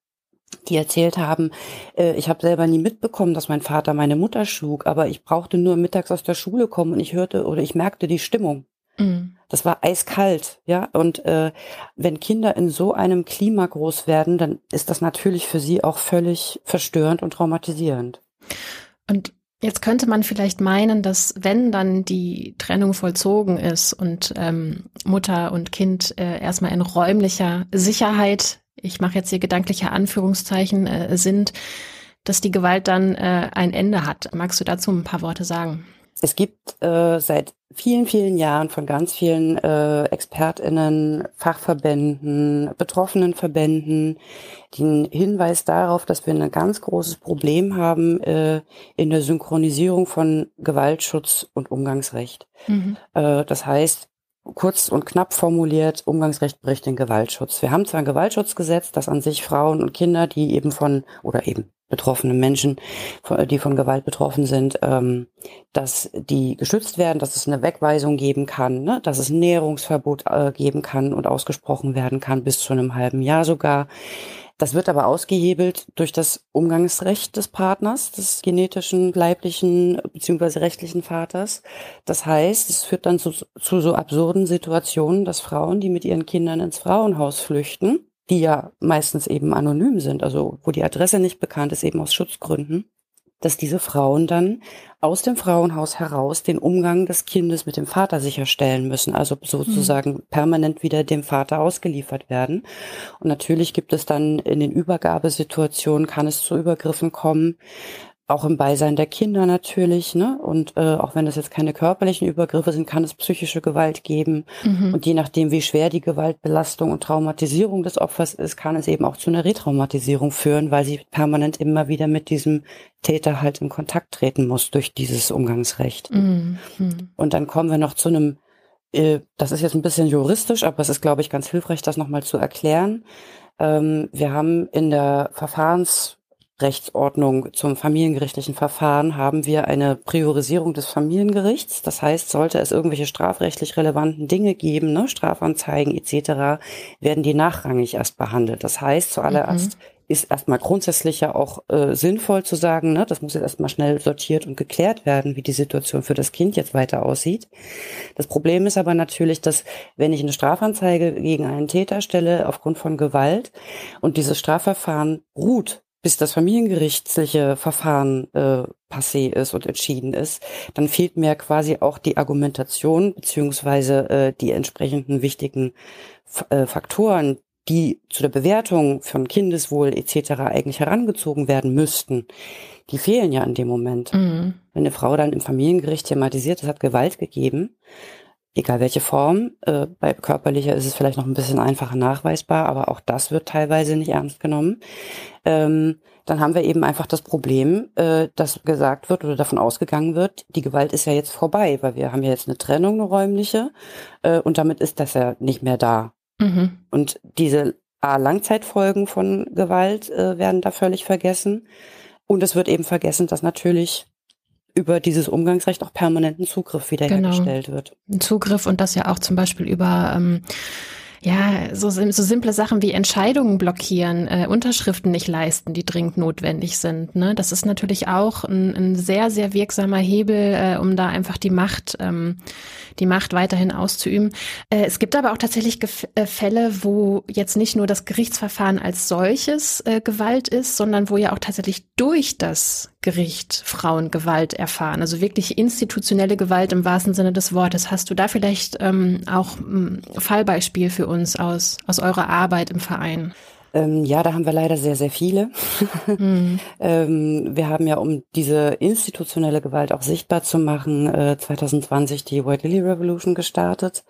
Speaker 3: die erzählt haben, äh, ich habe selber nie mitbekommen, dass mein Vater meine Mutter schlug, aber ich brauchte nur mittags aus der Schule kommen und ich hörte oder ich merkte die Stimmung. Mhm. Das war eiskalt, ja. Und äh, wenn Kinder in so einem Klima groß werden, dann ist das natürlich für sie auch völlig verstörend und traumatisierend.
Speaker 2: Und Jetzt könnte man vielleicht meinen, dass wenn dann die Trennung vollzogen ist und ähm, Mutter und Kind äh, erstmal in räumlicher Sicherheit, ich mache jetzt hier gedankliche Anführungszeichen, äh, sind, dass die Gewalt dann äh, ein Ende hat. Magst du dazu ein paar Worte sagen?
Speaker 3: Es gibt äh, seit vielen, vielen Jahren von ganz vielen äh, ExpertInnen, Fachverbänden, betroffenen Verbänden den Hinweis darauf, dass wir ein ganz großes Problem haben äh, in der Synchronisierung von Gewaltschutz und Umgangsrecht. Mhm. Äh, das heißt, kurz und knapp formuliert, Umgangsrecht bricht den Gewaltschutz. Wir haben zwar ein Gewaltschutzgesetz, das an sich Frauen und Kinder, die eben von, oder eben betroffene Menschen, die von Gewalt betroffen sind, ähm, dass die geschützt werden, dass es eine Wegweisung geben kann, ne? dass es ein Näherungsverbot äh, geben kann und ausgesprochen werden kann, bis zu einem halben Jahr sogar. Das wird aber ausgehebelt durch das Umgangsrecht des Partners, des genetischen, leiblichen bzw. rechtlichen Vaters. Das heißt, es führt dann zu, zu so absurden Situationen, dass Frauen, die mit ihren Kindern ins Frauenhaus flüchten, die ja meistens eben anonym sind, also wo die Adresse nicht bekannt ist, eben aus Schutzgründen, dass diese Frauen dann aus dem Frauenhaus heraus den Umgang des Kindes mit dem Vater sicherstellen müssen, also sozusagen mhm. permanent wieder dem Vater ausgeliefert werden. Und natürlich gibt es dann in den Übergabesituationen, kann es zu Übergriffen kommen, auch im Beisein der Kinder natürlich, ne? Und äh, auch wenn das jetzt keine körperlichen Übergriffe sind, kann es psychische Gewalt geben. Mhm. Und je nachdem, wie schwer die Gewaltbelastung und Traumatisierung des Opfers ist, kann es eben auch zu einer Retraumatisierung führen, weil sie permanent immer wieder mit diesem Täter halt in Kontakt treten muss durch dieses Umgangsrecht. Mhm. Und dann kommen wir noch zu einem, äh, das ist jetzt ein bisschen juristisch, aber es ist, glaube ich, ganz hilfreich, das nochmal zu erklären. Ähm, wir haben in der Verfahrens Rechtsordnung zum familiengerichtlichen Verfahren haben wir eine Priorisierung des Familiengerichts. Das heißt, sollte es irgendwelche strafrechtlich relevanten Dinge geben, ne, Strafanzeigen etc., werden die nachrangig erst behandelt. Das heißt, zuallererst mhm. ist erstmal grundsätzlich ja auch äh, sinnvoll zu sagen, ne, das muss jetzt erstmal schnell sortiert und geklärt werden, wie die Situation für das Kind jetzt weiter aussieht. Das Problem ist aber natürlich, dass wenn ich eine Strafanzeige gegen einen Täter stelle aufgrund von Gewalt und dieses Strafverfahren ruht, bis das familiengerichtliche Verfahren äh, passé ist und entschieden ist, dann fehlt mir quasi auch die Argumentation beziehungsweise äh, die entsprechenden wichtigen äh, Faktoren, die zu der Bewertung von Kindeswohl etc. eigentlich herangezogen werden müssten, die fehlen ja in dem Moment. Mhm. Wenn eine Frau dann im Familiengericht thematisiert, es hat Gewalt gegeben, egal welche Form. Äh, bei körperlicher ist es vielleicht noch ein bisschen einfacher nachweisbar, aber auch das wird teilweise nicht ernst genommen. Ähm, dann haben wir eben einfach das Problem, äh, dass gesagt wird oder davon ausgegangen wird, die Gewalt ist ja jetzt vorbei, weil wir haben ja jetzt eine Trennung, eine räumliche, äh, und damit ist das ja nicht mehr da. Mhm. Und diese A, Langzeitfolgen von Gewalt äh, werden da völlig vergessen. Und es wird eben vergessen, dass natürlich über dieses Umgangsrecht auch permanenten Zugriff wiederhergestellt genau. wird.
Speaker 2: Ein Zugriff und das ja auch zum Beispiel über ähm, ja, so, so simple Sachen wie Entscheidungen blockieren, äh, Unterschriften nicht leisten, die dringend notwendig sind. Ne? Das ist natürlich auch ein, ein sehr, sehr wirksamer Hebel, äh, um da einfach die Macht, ähm, die Macht weiterhin auszuüben. Äh, es gibt aber auch tatsächlich Gef äh, Fälle, wo jetzt nicht nur das Gerichtsverfahren als solches äh, Gewalt ist, sondern wo ja auch tatsächlich durch das Gericht Frauen Gewalt erfahren. Also wirklich institutionelle Gewalt im wahrsten Sinne des Wortes. Hast du da vielleicht ähm, auch ein Fallbeispiel für uns aus, aus eurer Arbeit im Verein?
Speaker 3: Ähm, ja, da haben wir leider sehr, sehr viele. <laughs> Mhm. ähm, wir haben ja, um diese institutionelle Gewalt auch sichtbar zu machen, äh, 2020 die White Lily Revolution gestartet,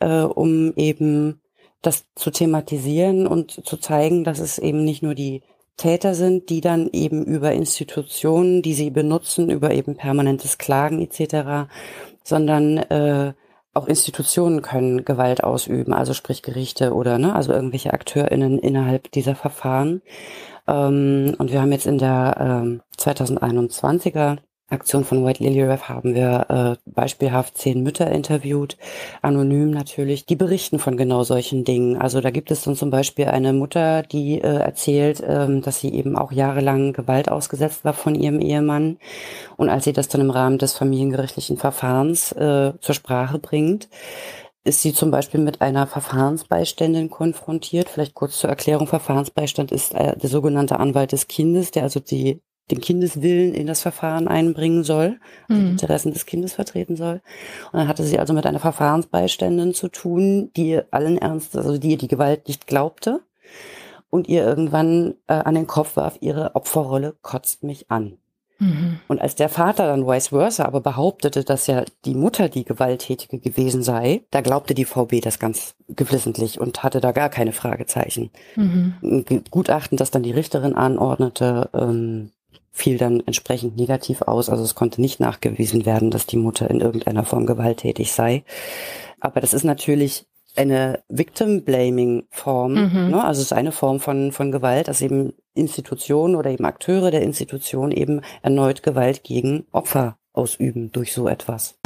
Speaker 3: äh, um eben das zu thematisieren und zu zeigen, dass es eben nicht nur die Täter sind, die dann eben über Institutionen, die sie benutzen, über eben permanentes Klagen etc., sondern äh, auch Institutionen können Gewalt ausüben, also sprich Gerichte oder ne, also irgendwelche AkteurInnen innerhalb dieser Verfahren. Ähm, und wir haben jetzt in der ähm, 2021er Aktion von White Lily Rev haben wir äh, beispielhaft zehn Mütter interviewt, anonym natürlich, die berichten von genau solchen Dingen. Also da gibt es dann zum Beispiel eine Mutter, die äh, erzählt, ähm, dass sie eben auch jahrelang Gewalt ausgesetzt war von ihrem Ehemann. Und als sie das dann im Rahmen des familiengerichtlichen Verfahrens äh, zur Sprache bringt, ist sie zum Beispiel mit einer Verfahrensbeiständin konfrontiert. Vielleicht kurz zur Erklärung. Verfahrensbeistand ist äh, der sogenannte Anwalt des Kindes, der also die den Kindeswillen in das Verfahren einbringen soll, also mhm. die Interessen des Kindes vertreten soll. Und dann hatte sie also mit einer Verfahrensbeiständin zu tun, die allen Ernstes, also die ihr die Gewalt nicht glaubte und ihr irgendwann äh, an den Kopf warf, ihre Opferrolle kotzt mich an. Mhm. Und als der Vater dann vice versa aber behauptete, dass ja die Mutter die Gewalttätige gewesen sei, da glaubte die VB das ganz geflissentlich und hatte da gar keine Fragezeichen. Mhm. Ein Gutachten, das dann die Richterin anordnete, ähm, fiel dann entsprechend negativ aus. Also es konnte nicht nachgewiesen werden, dass die Mutter in irgendeiner Form gewalttätig sei. Aber das ist natürlich eine Victim-Blaming-Form. Mhm. Ne? Also es ist eine Form von, von Gewalt, dass eben Institutionen oder eben Akteure der Institution eben erneut Gewalt gegen Opfer ausüben durch so etwas.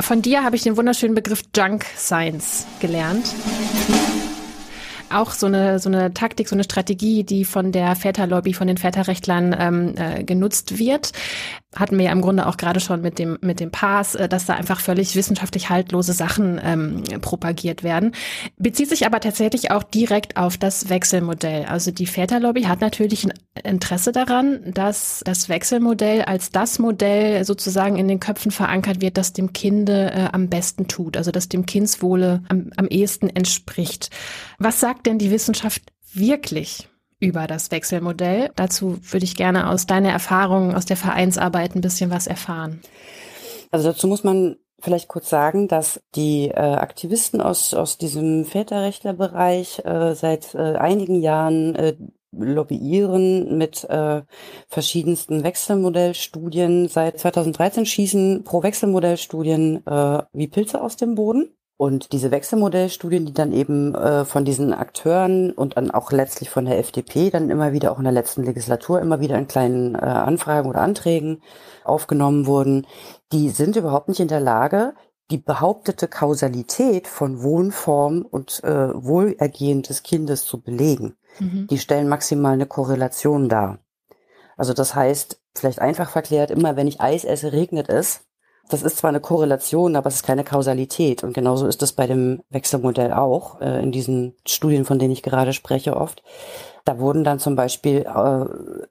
Speaker 2: Von dir habe ich den wunderschönen Begriff Junk Science gelernt auch so eine, so eine Taktik, so eine Strategie, die von der Väterlobby, von den Väterrechtlern ähm, äh, genutzt wird hatten wir ja im Grunde auch gerade schon mit dem mit dem Pass, äh, dass da einfach völlig wissenschaftlich haltlose Sachen ähm, propagiert werden. Bezieht sich aber tatsächlich auch direkt auf das Wechselmodell. Also die Väterlobby hat natürlich ein Interesse daran, dass das Wechselmodell als das Modell sozusagen in den Köpfen verankert wird, das dem Kinde äh, am besten tut, also das dem Kindswohle am, am ehesten entspricht. Was sagt denn die Wissenschaft wirklich? Über das Wechselmodell. Dazu würde ich gerne aus deiner Erfahrung, aus der Vereinsarbeit ein bisschen was erfahren.
Speaker 3: Also dazu muss man vielleicht kurz sagen, dass die äh, Aktivisten aus, aus diesem Väterrechtlerbereich äh, seit äh, einigen Jahren äh, lobbyieren mit äh, verschiedensten Wechselmodellstudien. Seit 2013 schießen pro Wechselmodellstudien äh, wie Pilze aus dem Boden. Und diese Wechselmodellstudien, die dann eben äh, von diesen Akteuren und dann auch letztlich von der FDP dann immer wieder auch in der letzten Legislatur immer wieder in kleinen äh, Anfragen oder Anträgen aufgenommen wurden, die sind überhaupt nicht in der Lage, die behauptete Kausalität von Wohnform und äh, Wohlergehen des Kindes zu belegen. Mhm. Die stellen maximal eine Korrelation dar. Also das heißt, vielleicht einfach verklärt, immer wenn ich Eis esse, regnet es. Das ist zwar eine Korrelation, aber es ist keine Kausalität. Und genauso ist es bei dem Wechselmodell auch, äh, in diesen Studien, von denen ich gerade spreche oft. Da wurden dann zum Beispiel äh,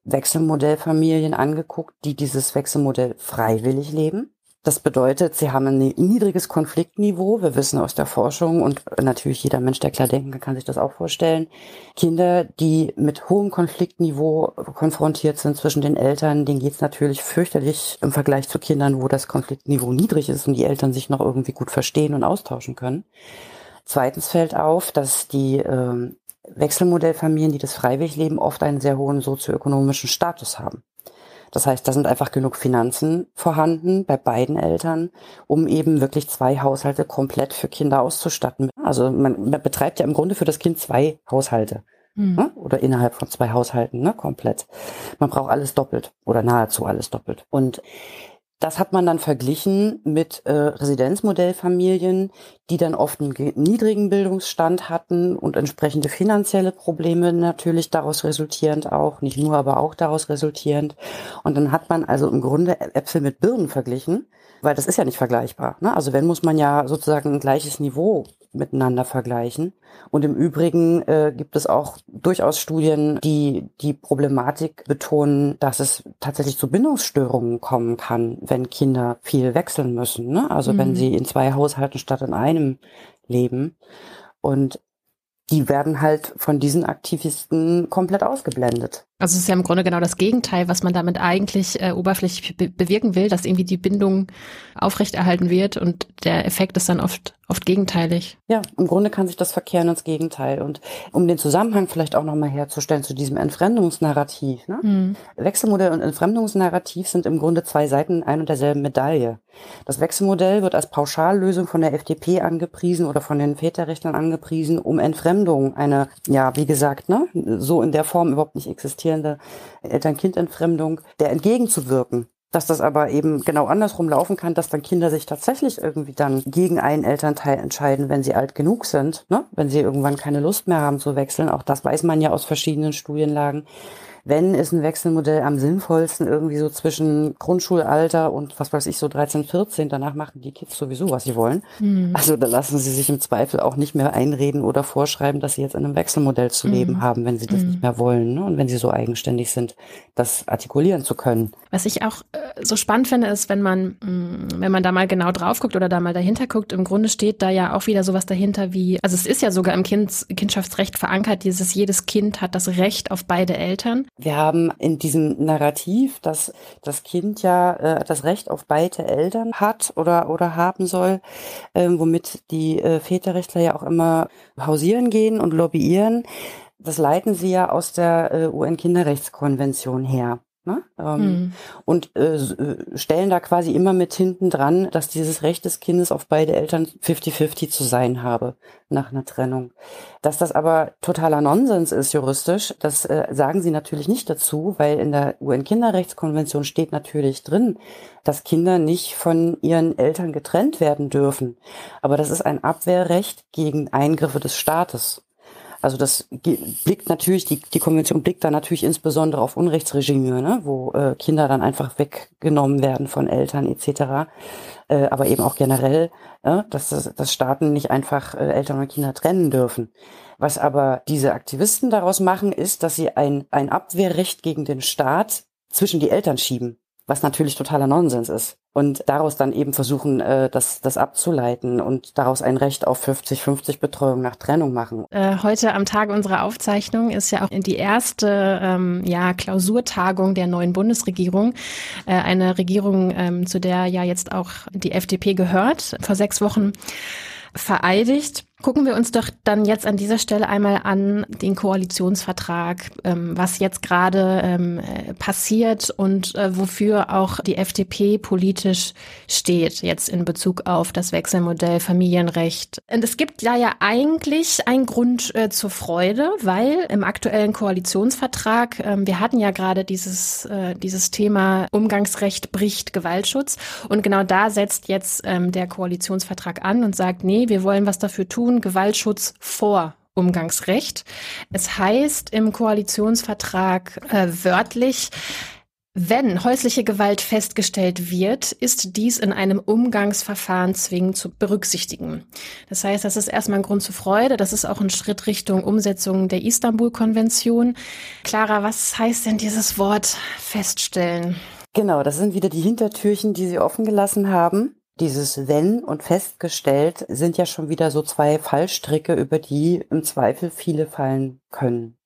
Speaker 3: Wechselmodellfamilien angeguckt, die dieses Wechselmodell freiwillig leben. Das bedeutet, sie haben ein niedriges Konfliktniveau. Wir wissen aus der Forschung und natürlich jeder Mensch, der klar denken kann, kann sich das auch vorstellen. Kinder, die mit hohem Konfliktniveau konfrontiert sind zwischen den Eltern, denen geht's natürlich fürchterlich im Vergleich zu Kindern, wo das Konfliktniveau niedrig ist und die Eltern sich noch irgendwie gut verstehen und austauschen können. Zweitens fällt auf, dass die äh, Wechselmodellfamilien, die das freiwillig leben, oft einen sehr hohen sozioökonomischen Status haben. Das heißt, da sind einfach genug Finanzen vorhanden bei beiden Eltern, um eben wirklich zwei Haushalte komplett für Kinder auszustatten. Also man, man betreibt ja im Grunde für das Kind zwei Haushalte. Mhm. Ne? Oder innerhalb von zwei Haushalten, ne, komplett. Man braucht alles doppelt oder nahezu alles doppelt. Und Das hat man dann verglichen mit äh, Residenzmodellfamilien, die dann oft einen niedrigen Bildungsstand hatten und entsprechende finanzielle Probleme natürlich daraus resultierend auch, nicht nur, aber auch daraus resultierend. Und dann hat man also im Grunde Äpfel mit Birnen verglichen, weil das ist ja nicht vergleichbar. Ne? Also wenn muss man ja sozusagen ein gleiches Niveau miteinander vergleichen. Und im Übrigen äh, gibt es auch durchaus Studien, die die Problematik betonen, dass es tatsächlich zu Bindungsstörungen kommen kann, wenn Kinder viel wechseln müssen. Ne? Also mhm. wenn sie in zwei Haushalten statt in einem leben. Und die werden halt von diesen Aktivisten komplett ausgeblendet.
Speaker 2: Also es ist ja im Grunde genau das Gegenteil, was man damit eigentlich äh, oberflächlich be bewirken will, dass irgendwie die Bindung aufrechterhalten wird und der Effekt ist dann oft oft gegenteilig.
Speaker 3: Ja, im Grunde kann sich das verkehren ins Gegenteil. Und um den Zusammenhang vielleicht auch nochmal herzustellen zu diesem Entfremdungsnarrativ. Ne? Mhm. Wechselmodell und Entfremdungsnarrativ sind im Grunde zwei Seiten ein und derselben Medaille. Das Wechselmodell wird als Pauschallösung von der FDP angepriesen oder von den Väterrechtlern angepriesen, um Entfremdung, eine, ja, wie gesagt, ne, so in der Form überhaupt nicht existierende Eltern-Kind-Entfremdung, der entgegenzuwirken dass das aber eben genau andersrum laufen kann, dass dann Kinder sich tatsächlich irgendwie dann gegen einen Elternteil entscheiden, wenn sie alt genug sind, ne? wenn sie irgendwann keine Lust mehr haben zu wechseln. Auch das weiß man ja aus verschiedenen Studienlagen wenn ist ein Wechselmodell am sinnvollsten irgendwie so zwischen Grundschulalter und was weiß ich, so 13, 14. Danach machen die Kids sowieso, was sie wollen. Mhm. Also da lassen sie sich im Zweifel auch nicht mehr einreden oder vorschreiben, dass sie jetzt in einem Wechselmodell zu mhm. leben haben, wenn sie das mhm. nicht mehr wollen ne? und wenn sie so eigenständig sind, das artikulieren zu können.
Speaker 2: Was ich auch äh, so spannend finde, ist, wenn man, mh, mm, wenn man da mal genau drauf guckt oder da mal dahinter guckt, im Grunde steht da ja auch wieder sowas dahinter wie, also es ist ja sogar im kind, Kindschaftsrecht verankert, dieses jedes Kind hat das Recht auf beide Eltern.
Speaker 3: Wir haben in diesem Narrativ, dass das Kind ja äh, das Recht auf beide Eltern hat oder, oder haben soll, äh, womit die äh, Väterrechtler ja auch immer hausieren gehen und lobbyieren. Das leiten sie ja aus der äh, UN-Kinderrechtskonvention her. Ne? Ähm, mhm. Und äh, äh, stellen da quasi immer mit hinten dran, dass dieses Recht des Kindes auf beide Eltern 50-50 zu sein habe nach einer Trennung. Dass das aber totaler Nonsens ist juristisch, das äh, sagen sie natürlich nicht dazu, weil in der UN-Kinderrechtskonvention steht natürlich drin, dass Kinder nicht von ihren Eltern getrennt werden dürfen. Aber das ist ein Abwehrrecht gegen Eingriffe des Staates. Also das blickt natürlich, die, die Konvention blickt da natürlich insbesondere auf Unrechtsregime, ne, wo äh, Kinder dann einfach weggenommen werden von Eltern etc. Äh, aber eben auch generell, äh, dass, das, dass Staaten nicht einfach äh, Eltern und Kinder trennen dürfen. Was aber diese Aktivisten daraus machen, ist, dass sie ein, ein Abwehrrecht gegen den Staat zwischen die Eltern schieben was natürlich totaler Nonsens ist. Und daraus dann eben versuchen, äh, das, das abzuleiten und daraus ein Recht auf 50-50 Betreuung nach Trennung machen.
Speaker 2: Äh, heute am Tage unserer Aufzeichnung ist ja auch die erste ähm, ja, Klausurtagung der neuen Bundesregierung. Äh, eine Regierung, ähm, zu der ja jetzt auch die FDP gehört, vor sechs Wochen vereidigt. Gucken wir uns doch dann jetzt an dieser Stelle einmal an den Koalitionsvertrag, ähm, was jetzt gerade ähm, äh, passiert und äh, wofür auch die FDP politisch steht, jetzt in Bezug auf das Wechselmodell Familienrecht. Und es gibt da ja eigentlich einen Grund äh, zur Freude, weil im aktuellen Koalitionsvertrag, ähm, wir hatten ja gerade dieses, äh, dieses Thema Umgangsrecht bricht Gewaltschutz und genau da setzt jetzt ähm, der Koalitionsvertrag an und sagt, nee, wir wollen was dafür tun, tun Gewaltschutz vor Umgangsrecht. Es heißt im Koalitionsvertrag äh, wörtlich, wenn häusliche Gewalt festgestellt wird, ist dies in einem Umgangsverfahren zwingend zu berücksichtigen. Das heißt, das ist erstmal ein Grund zur Freude. Das ist auch ein Schritt Richtung Umsetzung der Istanbul-Konvention. Clara, was heißt denn dieses Wort feststellen?
Speaker 3: Genau, das sind wieder die Hintertürchen, die Sie offen gelassen haben dieses wenn und festgestellt sind ja schon wieder so zwei Fallstricke, über die im Zweifel viele fallen können.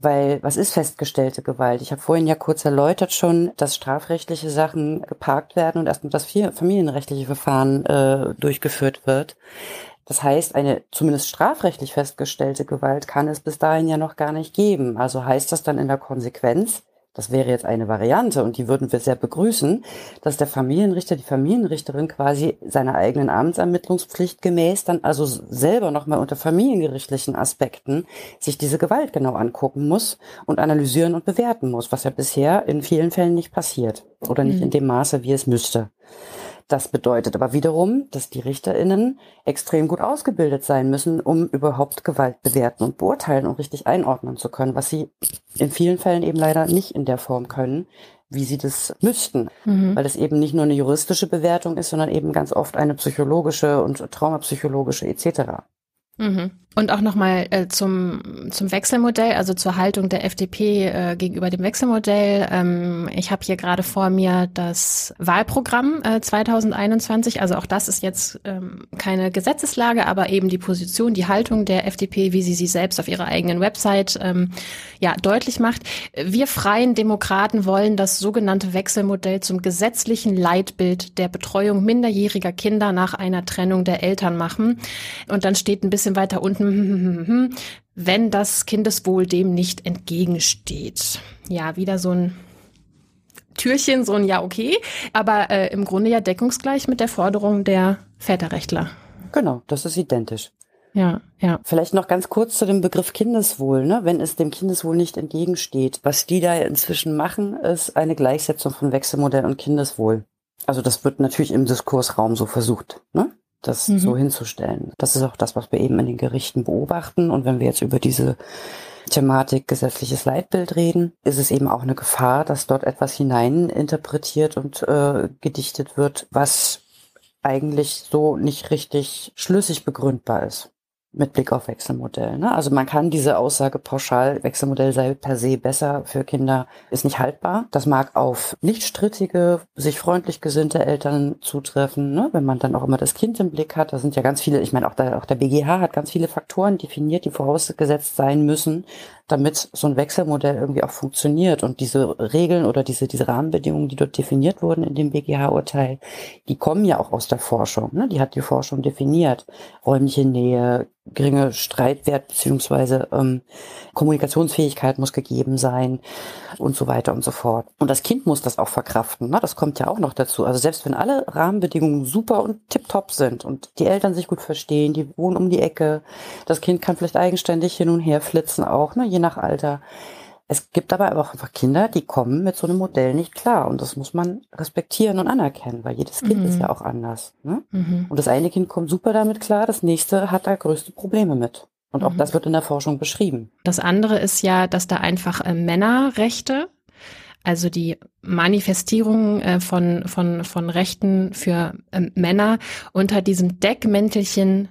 Speaker 3: Weil was ist festgestellte Gewalt? Ich habe vorhin ja kurz erläutert schon, dass strafrechtliche Sachen geparkt werden und erstmal das familienrechtliche Verfahren äh, durchgeführt wird. Das heißt, eine zumindest strafrechtlich festgestellte Gewalt kann es bis dahin ja noch gar nicht geben. Also heißt das dann in der Konsequenz, das wäre jetzt eine Variante und die würden wir sehr begrüßen, dass der Familienrichter, die Familienrichterin quasi seiner eigenen Amtsermittlungspflicht gemäß dann also selber nochmal unter familiengerichtlichen Aspekten sich diese Gewalt genau angucken muss und analysieren und bewerten muss, was ja bisher in vielen Fällen nicht passiert oder nicht mhm. in dem Maße, wie es müsste. Das bedeutet aber wiederum, dass die RichterInnen extrem gut ausgebildet sein müssen, um überhaupt Gewalt bewerten und beurteilen und richtig einordnen zu können, was sie in vielen Fällen eben leider nicht in der Form können, wie sie das müssten, mhm. weil es eben nicht nur eine juristische Bewertung ist, sondern eben ganz oft eine psychologische und traumapsychologische etc.
Speaker 2: Mhm. Und auch nochmal äh, zum, zum Wechselmodell, also zur Haltung der FDP äh, gegenüber dem Wechselmodell. Ähm, ich habe hier gerade vor mir das Wahlprogramm äh, 2021. Also auch das ist jetzt ähm, keine Gesetzeslage, aber eben die Position, die Haltung der FDP, wie sie sie selbst auf ihrer eigenen Website ähm, ja deutlich macht. Wir freien Demokraten wollen das sogenannte Wechselmodell zum gesetzlichen Leitbild der Betreuung minderjähriger Kinder nach einer Trennung der Eltern machen. Und dann steht ein bisschen weiter unten <laughs> wenn das Kindeswohl dem nicht entgegensteht. Ja, wieder so ein Türchen, so ein Ja, okay, aber äh, im Grunde ja deckungsgleich mit der Forderung der Väterrechtler.
Speaker 3: Genau, das ist identisch.
Speaker 2: Ja, ja.
Speaker 3: Vielleicht noch ganz kurz zu dem Begriff Kindeswohl, ne? wenn es dem Kindeswohl nicht entgegensteht. Was die da inzwischen machen, ist eine Gleichsetzung von Wechselmodell und Kindeswohl. Also das wird natürlich im Diskursraum so versucht. Ne? Das mhm. so hinzustellen. Das ist auch das, was wir eben in den Gerichten beobachten. Und wenn wir jetzt über diese Thematik gesetzliches Leitbild reden, ist es eben auch eine Gefahr, dass dort etwas hineininterpretiert und äh, gedichtet wird, was eigentlich so nicht richtig schlüssig begründbar ist mit Blick auf Wechselmodell. Ne? Also man kann diese Aussage pauschal, Wechselmodell sei per se besser für Kinder, ist nicht haltbar. Das mag auf nicht strittige, sich freundlich gesinnte Eltern zutreffen, ne? wenn man dann auch immer das Kind im Blick hat. Da sind ja ganz viele, ich meine, auch der, auch der BGH hat ganz viele Faktoren definiert, die vorausgesetzt sein müssen, damit so ein Wechselmodell irgendwie auch funktioniert. Und diese Regeln oder diese, diese Rahmenbedingungen, die dort definiert wurden in dem BGH-Urteil, die kommen ja auch aus der Forschung. Ne? Die hat die Forschung definiert. Räumliche Nähe, geringe Streitwert beziehungsweise ähm, Kommunikationsfähigkeit muss gegeben sein und so weiter und so fort. Und das Kind muss das auch verkraften. Ne? Das kommt ja auch noch dazu. Also selbst wenn alle Rahmenbedingungen super und tipptopp sind und die Eltern sich gut verstehen, die wohnen um die Ecke, das Kind kann vielleicht eigenständig hin und her flitzen auch, ne? je nach Alter. Es gibt aber auch einfach Kinder, die kommen mit so einem Modell nicht klar. Und das muss man respektieren und anerkennen, weil jedes Kind mhm. ist ja auch anders. Ne? Mhm. Und das eine Kind kommt super damit klar, das nächste hat da größte Probleme mit. Und auch mhm. das wird in der Forschung beschrieben.
Speaker 2: Das andere ist ja, dass da einfach äh, Männerrechte, also die Manifestierung äh, von, von, von Rechten für äh, Männer unter diesem Deckmäntelchen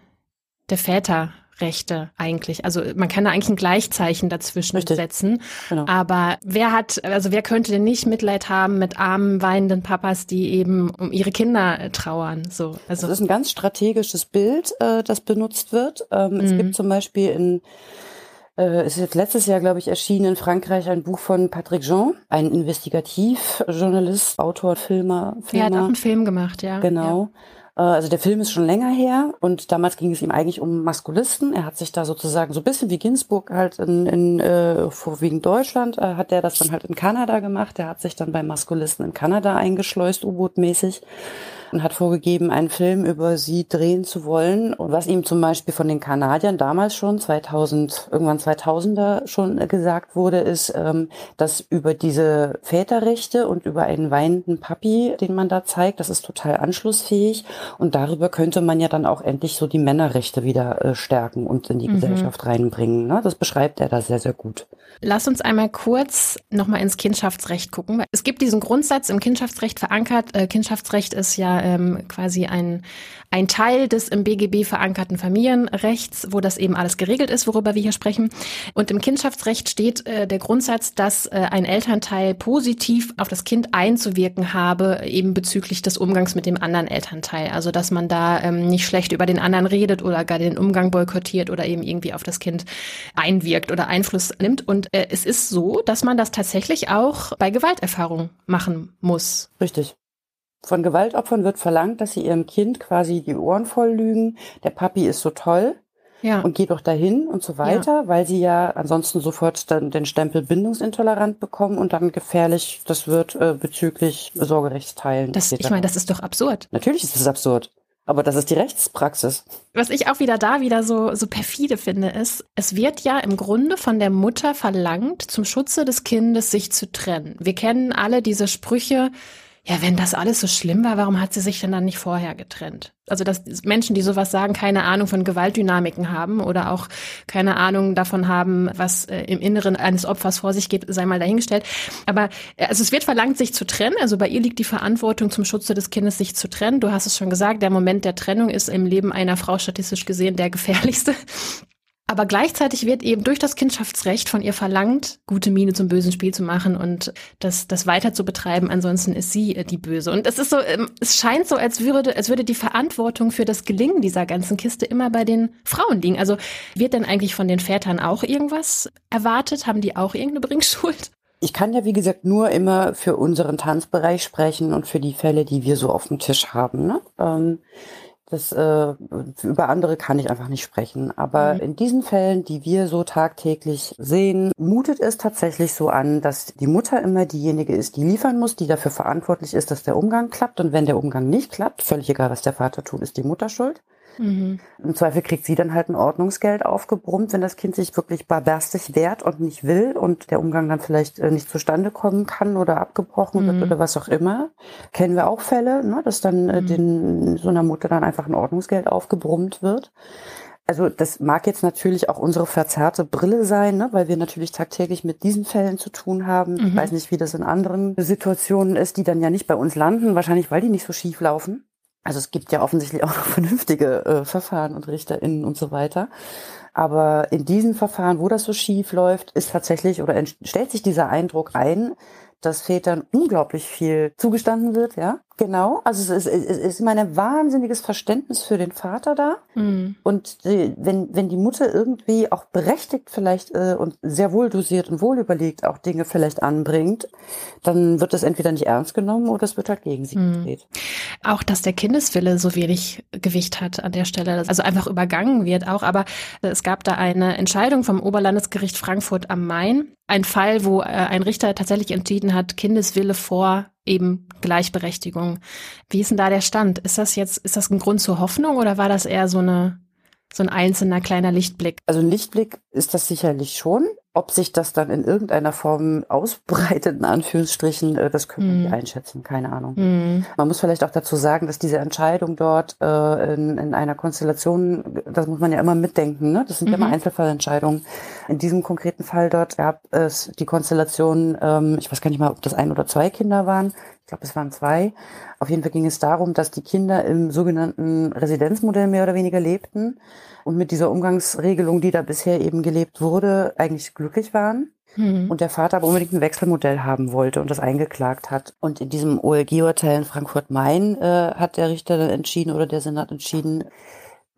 Speaker 2: der Väter Rechte eigentlich. Also man kann da eigentlich ein Gleichzeichen dazwischen Richtig. setzen. Genau. Aber wer hat, also wer könnte denn nicht Mitleid haben mit armen, weinenden Papas, die eben um ihre Kinder trauern? So,
Speaker 3: also das ist ein ganz strategisches Bild, äh, das benutzt wird. Ähm, mhm. Es gibt zum Beispiel in äh, es ist jetzt letztes Jahr, glaube ich, erschienen in Frankreich ein Buch von Patrick Jean, ein Investigativjournalist, Autor, Filmer.
Speaker 2: Filmer. Er hat auch einen Film gemacht, ja.
Speaker 3: Genau. Ja. Äh, also der Film ist schon länger her und damals ging es ihm eigentlich um Maskulisten. Er hat sich da sozusagen so ein bisschen wie Ginsburg halt in, in äh, vorwiegend Deutschland, äh, hat er das dann halt in Kanada gemacht. Er hat sich dann bei Maskulisten in Kanada eingeschleust, U-Boot-mäßig und hat vorgegeben, einen Film über sie drehen zu wollen. Und was ihm zum Beispiel von den Kanadiern damals schon, 2000, irgendwann 2000er schon gesagt wurde, ist, ähm, dass über diese Väterrechte und über einen weinenden Papi, den man da zeigt, das ist total anschlussfähig. Und darüber könnte man ja dann auch endlich so die Männerrechte wieder äh, stärken und in die mhm. Gesellschaft reinbringen. Ne? Das beschreibt er da sehr, sehr gut.
Speaker 2: Lass uns einmal kurz nochmal ins Kindschaftsrecht gucken. Es gibt diesen Grundsatz im Kindschaftsrecht verankert. Äh, Kindschaftsrecht ist ja ähm, quasi ein, ein Teil des im BGB verankerten Familienrechts, wo das eben alles geregelt ist, worüber wir hier sprechen. Und im Kindschaftsrecht steht äh, der Grundsatz, dass äh, ein Elternteil positiv auf das Kind einzuwirken habe, eben bezüglich des Umgangs mit dem anderen Elternteil. Also dass man da ähm, nicht schlecht über den anderen redet oder gar den Umgang boykottiert oder eben irgendwie auf das Kind einwirkt oder Einfluss nimmt. Und äh, es ist so, dass man das tatsächlich auch bei Gewalterfahrung machen muss.
Speaker 3: Richtig. Von Gewaltopfern wird verlangt, dass sie ihrem Kind quasi die Ohren voll lügen. Der Papi ist so toll. ja. und geh doch dahin und so weiter, ja. weil sie ja ansonsten sofort dann den Stempel bindungsintolerant bekommen und dann gefährlich das wird äh, bezüglich Sorgerechtsteilen.
Speaker 2: Das, ich meine, das ist doch absurd.
Speaker 3: Natürlich ist es absurd. Aber das ist die Rechtspraxis.
Speaker 2: Was ich auch wieder da wieder so, so perfide finde, ist, es wird ja im Grunde von der Mutter verlangt, zum Schutze des Kindes sich zu trennen. Wir kennen alle diese Sprüche, ja, wenn das alles so schlimm war, warum hat sie sich denn dann nicht vorher getrennt? Also, dass Menschen, die sowas sagen, keine Ahnung von Gewaltdynamiken haben oder auch keine Ahnung davon haben, was äh, im Inneren eines Opfers vor sich geht, sei mal dahingestellt. Aber äh, also es wird verlangt, sich zu trennen. Also bei ihr liegt die Verantwortung zum Schutze des Kindes, sich zu trennen. Du hast es schon gesagt, der Moment der Trennung ist im Leben einer Frau statistisch gesehen der gefährlichste. Aber gleichzeitig wird eben durch das Kindschaftsrecht von ihr verlangt, gute Miene zum bösen Spiel zu machen und das, das weiter zu betreiben. Ansonsten ist sie äh, die Böse. Und es ist so, ähm, es scheint so, als würde, als würde die Verantwortung für das Gelingen dieser ganzen Kiste immer bei den Frauen liegen. Also wird denn eigentlich von den Vätern auch irgendwas erwartet? Haben die auch irgendeine Bringschuld?
Speaker 3: Ich kann ja, wie gesagt, nur immer für unseren Tanzbereich sprechen und für die Fälle, die wir so auf dem Tisch haben. Ne? Ähm, das äh, über andere kann ich einfach nicht sprechen. Aber mhm. in diesen Fällen, die wir so tagtäglich sehen, mutet es tatsächlich so an, dass die Mutter immer diejenige ist, die liefern muss, die dafür verantwortlich ist, dass der Umgang klappt. Und wenn der Umgang nicht klappt, völlig egal, was der Vater tut, ist die Mutter schuld. Mhm. Im Zweifel kriegt sie dann halt ein Ordnungsgeld aufgebrummt, wenn das Kind sich wirklich barbarstig wehrt und nicht will und der Umgang dann vielleicht äh, nicht zustande kommen kann oder abgebrochen mhm. wird oder was auch immer. Kennen wir auch Fälle, ne, dass dann äh, mhm. den, so einer Mutter dann einfach ein Ordnungsgeld aufgebrummt wird. Also das mag jetzt natürlich auch unsere verzerrte Brille sein, ne, weil wir natürlich tagtäglich mit diesen Fällen zu tun haben. Mhm. Ich weiß nicht, wie das in anderen Situationen ist, die dann ja nicht bei uns landen, wahrscheinlich weil die nicht so schief laufen. Also es gibt ja offensichtlich auch noch <laughs> vernünftige äh, Verfahren und RichterInnen und so weiter. Aber in diesen Verfahren, wo das so schief läuft, ist tatsächlich oder stellt sich dieser Eindruck ein, dass Vätern unglaublich viel zugestanden wird, ja. Genau. Also es ist, es ist immer ein wahnsinniges Verständnis für den Vater da. Mhm. Und die, wenn, wenn die Mutter irgendwie auch berechtigt vielleicht äh, und sehr wohl dosiert und wohl überlegt auch Dinge vielleicht anbringt, dann wird das entweder nicht ernst genommen oder es wird halt gegen sie mhm. gedreht.
Speaker 2: Auch, dass der Kindeswille so wenig Gewicht hat an der Stelle, also einfach übergangen wird auch. Aber es gab da eine Entscheidung vom Oberlandesgericht Frankfurt am Main. Ein Fall, wo äh, ein Richter tatsächlich entschieden hat, Kindeswille vor eben Gleichberechtigung. Wie ist denn da der Stand? Ist das jetzt, ist das ein Grund zur Hoffnung oder war das eher so eine, so ein einzelner kleiner Lichtblick?
Speaker 3: Also Lichtblick ist das sicherlich schon. Ob sich das dann in irgendeiner Form ausbreitet, in Anführungsstrichen, äh, das können wir mm. nicht einschätzen, keine Ahnung. Mm. Man muss vielleicht auch dazu sagen, dass diese Entscheidung dort äh, in, in einer Konstellation, das muss man ja immer mitdenken, ne? das sind -hmm. immer Einzelfallentscheidungen. In diesem konkreten Fall dort gab es die Konstellation, ähm, ich weiß gar nicht mal, ob das ein oder zwei Kinder waren, ich glaube, es waren zwei. Auf jeden Fall ging es darum, dass die Kinder im sogenannten Residenzmodell mehr oder weniger lebten und mit dieser Umgangsregelung, die da bisher eben gelebt wurde, eigentlich glücklich waren. Mhm. Und der Vater aber unbedingt ein Wechselmodell haben wollte und das eingeklagt hat. Und in diesem OLG-Urteil in Frankfurt-Main äh, hat der Richter dann entschieden oder der Senat entschieden,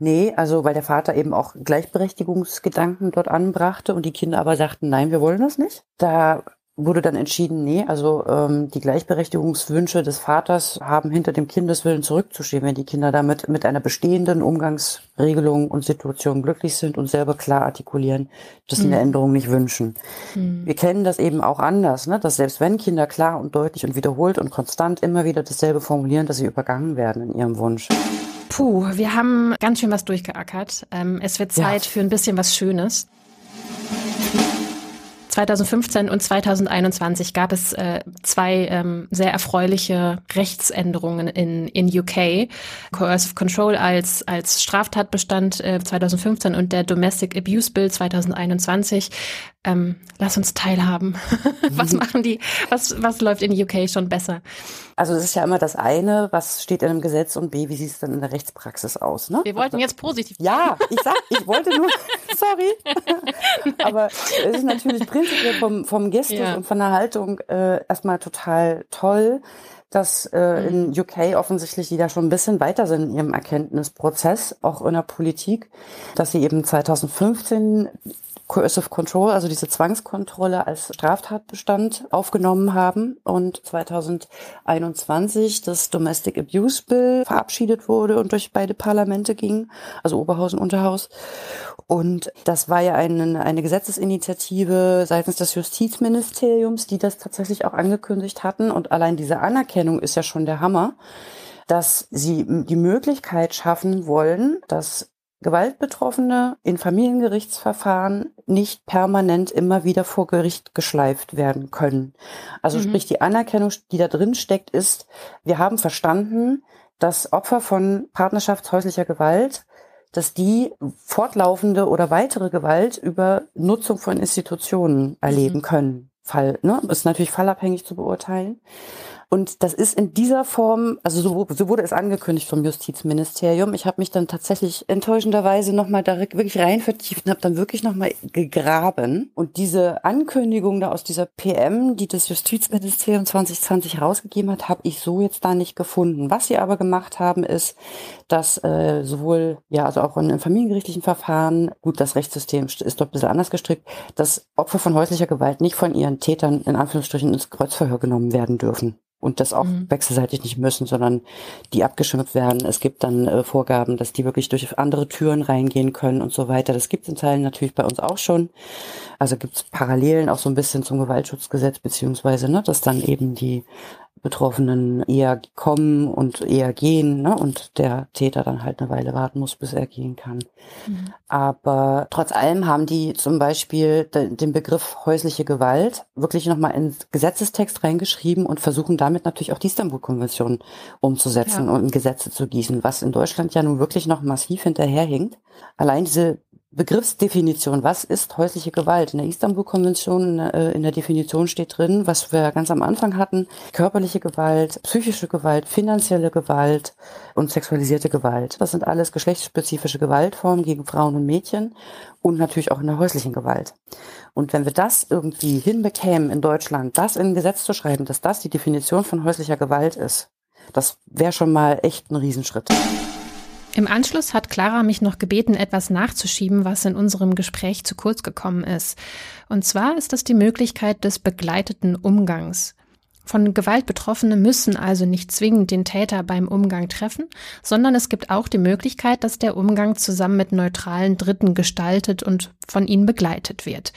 Speaker 3: Nee, also weil der Vater eben auch Gleichberechtigungsgedanken dort anbrachte und die Kinder aber sagten, nein, wir wollen das nicht. Da wurde dann entschieden, nee, also ähm, die Gleichberechtigungswünsche des Vaters haben hinter dem Kindeswillen zurückzustehen, wenn die Kinder damit mit einer bestehenden Umgangsregelung und Situation glücklich sind und selber klar artikulieren, dass sie mhm. eine Änderung nicht wünschen. Mhm. Wir kennen das eben auch anders, ne? dass selbst wenn Kinder klar und deutlich und wiederholt und konstant immer wieder dasselbe formulieren, dass sie übergangen werden in ihrem Wunsch.
Speaker 2: Puh, wir haben ganz schön was durchgeackert. Ähm, es wird Zeit ja. für ein bisschen was Schönes. 2015 und 2021 gab es äh, zwei ähm, sehr erfreuliche Rechtsänderungen in, in UK. Coercive Control als, als Straftatbestand äh, 2015 und der Domestic Abuse Bill 2021. Ähm, lass uns teilhaben. <laughs> was machen die? Was, was läuft in UK schon besser?
Speaker 3: Also es ist ja immer das eine, was steht in einem Gesetz und B, wie sieht es dann in der Rechtspraxis aus? Ne?
Speaker 2: Wir wollten also, jetzt positiv.
Speaker 3: Ja, ich sag, ich wollte nur, <laughs> sorry. <laughs> Aber es ist natürlich prinzipiell vom, vom Gestus ja. und von der Haltung äh, erstmal total toll dass äh, in mhm. UK offensichtlich die da schon ein bisschen weiter sind in ihrem Erkenntnisprozess, auch in der Politik, dass sie eben 2015 Coercive Control, also diese Zwangskontrolle als Straftatbestand aufgenommen haben und 2021 das Domestic Abuse Bill verabschiedet wurde und durch beide Parlamente ging, also Oberhaus und Unterhaus. Und das war ja eine, eine Gesetzesinitiative seitens des Justizministeriums, die das tatsächlich auch angekündigt hatten. Und allein diese Anerkennung ist ja schon der Hammer, dass sie die Möglichkeit schaffen wollen, dass Gewaltbetroffene in Familiengerichtsverfahren nicht permanent immer wieder vor Gericht geschleift werden können. Also mhm. sprich, die Anerkennung, die da drin steckt, ist, wir haben verstanden, dass Opfer von partnerschaftshäuslicher Gewalt, dass die fortlaufende oder weitere Gewalt über Nutzung von Institutionen erleben mhm. können. Fall, ne? Ist natürlich fallabhängig zu beurteilen. Und das ist in dieser Form, also so, so wurde es angekündigt vom Justizministerium. Ich habe mich dann tatsächlich enttäuschenderweise nochmal da wirklich rein vertieft und habe dann wirklich nochmal gegraben. Und diese Ankündigung da aus dieser PM, die das Justizministerium 2020 rausgegeben hat, habe ich so jetzt da nicht gefunden. Was sie aber gemacht haben, ist, dass äh, sowohl, ja, also auch in, in familiengerichtlichen Verfahren, gut, das Rechtssystem ist doch ein bisschen anders gestrickt, dass Opfer von häuslicher Gewalt nicht von ihren Tätern in Anführungsstrichen ins Kreuzverhör genommen werden dürfen und das auch mhm. wechselseitig nicht müssen, sondern die abgeschirmt werden. Es gibt dann äh, Vorgaben, dass die wirklich durch andere Türen reingehen können und so weiter. Das gibt es in Teilen natürlich bei uns auch schon. Also gibt es Parallelen auch so ein bisschen zum Gewaltschutzgesetz, beziehungsweise, ne, dass dann eben die Betroffenen eher kommen und eher gehen ne? und der Täter dann halt eine Weile warten muss, bis er gehen kann. Mhm. Aber trotz allem haben die zum Beispiel den Begriff häusliche Gewalt wirklich nochmal in Gesetzestext reingeschrieben und versuchen damit natürlich auch die Istanbul-Konvention umzusetzen ja. und in Gesetze zu gießen, was in Deutschland ja nun wirklich noch massiv hinterherhinkt. Allein diese Begriffsdefinition, was ist häusliche Gewalt? In der Istanbul-Konvention, äh, in der Definition steht drin, was wir ganz am Anfang hatten, körperliche Gewalt, psychische Gewalt, finanzielle Gewalt und sexualisierte Gewalt. Das sind alles geschlechtsspezifische Gewaltformen gegen Frauen und Mädchen und natürlich auch in der häuslichen Gewalt. Und wenn wir das irgendwie hinbekämen in Deutschland, das in ein Gesetz zu schreiben, dass das die Definition von häuslicher Gewalt ist, das wäre schon mal echt ein Riesenschritt.
Speaker 2: Im Anschluss hat Clara mich noch gebeten, etwas nachzuschieben, was in unserem Gespräch zu kurz gekommen ist. Und zwar ist das die Möglichkeit des begleiteten Umgangs. Von Gewalt Betroffene müssen also nicht zwingend den Täter beim Umgang treffen, sondern es gibt auch die Möglichkeit, dass der Umgang zusammen mit neutralen Dritten gestaltet und von ihnen begleitet wird.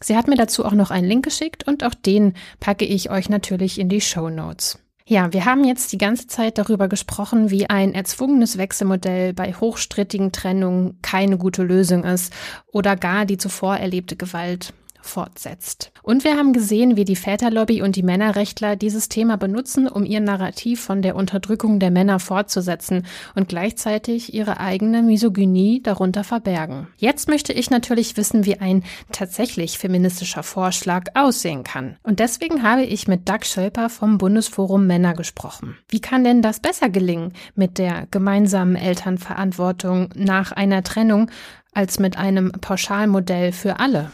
Speaker 2: Sie hat mir dazu auch noch einen Link geschickt und auch den packe ich euch natürlich in die Show Notes. Ja, wir haben jetzt die ganze Zeit darüber gesprochen, wie ein erzwungenes Wechselmodell bei hochstrittigen Trennungen keine gute Lösung ist oder gar die zuvor erlebte Gewalt fortsetzt. Und wir haben gesehen, wie die Väterlobby und die Männerrechtler dieses Thema benutzen, um ihr Narrativ von der Unterdrückung der Männer fortzusetzen und gleichzeitig ihre eigene Misogynie darunter verbergen. Jetzt möchte ich natürlich wissen, wie ein tatsächlich feministischer Vorschlag aussehen kann. Und deswegen habe ich mit Doug Schölper vom Bundesforum Männer gesprochen. Wie kann denn das besser gelingen mit der gemeinsamen Elternverantwortung nach einer Trennung als mit einem Pauschalmodell für alle?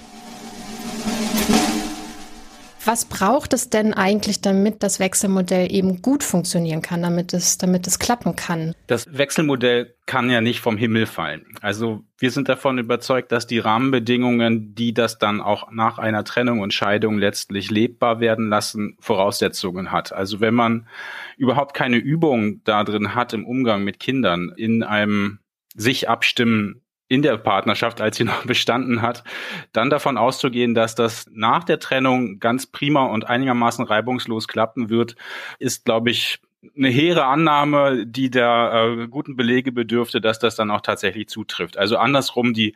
Speaker 2: Was braucht es denn eigentlich, damit das Wechselmodell eben gut funktionieren kann, damit es, damit es klappen kann?
Speaker 4: Das Wechselmodell kann ja nicht vom Himmel fallen. Also wir sind davon überzeugt, dass die Rahmenbedingungen, die das dann auch nach einer Trennung und Scheidung letztlich lebbar werden lassen, Voraussetzungen hat. Also wenn man überhaupt keine Übung da drin hat im Umgang mit Kindern, in einem sich abstimmen in der Partnerschaft, als sie <laughs> noch bestanden hat, dann davon auszugehen, dass das nach der Trennung ganz prima und einigermaßen reibungslos klappen wird, ist, glaube ich, eine hehre Annahme, die der äh, guten Belege bedürfte, dass das dann auch tatsächlich zutrifft. Also andersrum die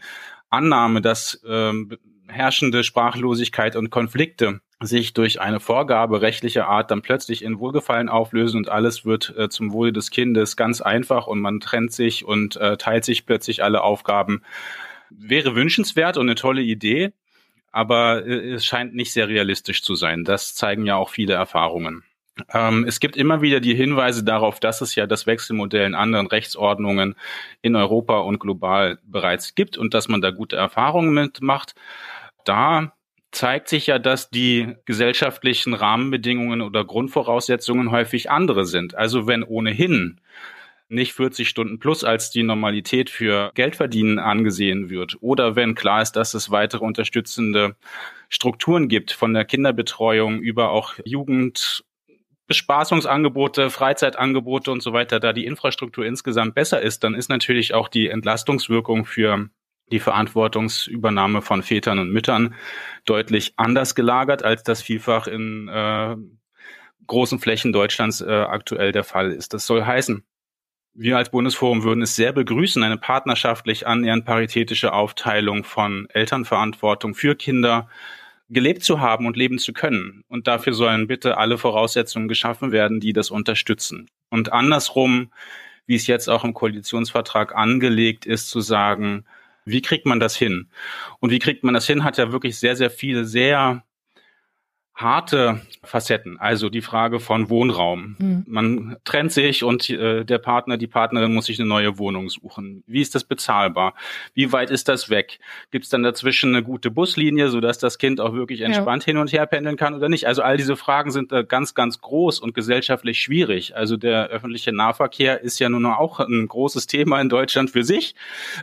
Speaker 4: Annahme, dass ähm, herrschende Sprachlosigkeit und Konflikte sich durch eine Vorgabe rechtlicher Art dann plötzlich in Wohlgefallen auflösen und alles wird äh, zum Wohle des Kindes ganz einfach und man trennt sich und äh, teilt sich plötzlich alle Aufgaben. Wäre wünschenswert und eine tolle Idee, aber äh, es scheint nicht sehr realistisch zu sein. Das zeigen ja auch viele Erfahrungen. Ähm, es gibt immer wieder die Hinweise darauf, dass es ja das Wechselmodell in anderen Rechtsordnungen in Europa und global bereits gibt und dass man da gute Erfahrungen mitmacht. Da zeigt sich ja, dass die gesellschaftlichen Rahmenbedingungen oder Grundvoraussetzungen häufig andere sind. Also wenn ohnehin nicht 40 Stunden plus als die Normalität für Geldverdienen angesehen wird oder wenn klar ist, dass es weitere unterstützende Strukturen gibt, von der Kinderbetreuung über auch Jugend Bespaßungsangebote, Freizeitangebote und so weiter, da die Infrastruktur insgesamt besser ist, dann ist natürlich auch die Entlastungswirkung für die Verantwortungsübernahme von Vätern und Müttern deutlich anders gelagert, als das vielfach in äh, großen Flächen Deutschlands äh, aktuell der Fall ist. Das soll heißen, wir als Bundesforum würden es sehr begrüßen, eine partnerschaftlich annähernd paritätische Aufteilung von Elternverantwortung für Kinder gelebt zu haben und leben zu können. Und dafür sollen bitte alle Voraussetzungen geschaffen werden, die das unterstützen. Und andersrum, wie es jetzt auch im Koalitionsvertrag angelegt ist, zu sagen, wie kriegt man das hin? Und wie kriegt man das hin, hat ja wirklich sehr, sehr viele sehr harte Facetten. Also die Frage von Wohnraum. Mhm. Man trennt sich und äh, der Partner, die Partnerin muss sich eine neue Wohnung suchen. Wie ist das bezahlbar? Wie weit ist das weg? Gibt es dann dazwischen eine gute Buslinie, sodass das Kind auch wirklich entspannt ja. hin und her pendeln kann oder nicht? Also all diese Fragen sind da ganz, ganz groß und gesellschaftlich schwierig. Also der öffentliche Nahverkehr ist ja nun auch ein großes Thema in Deutschland für sich.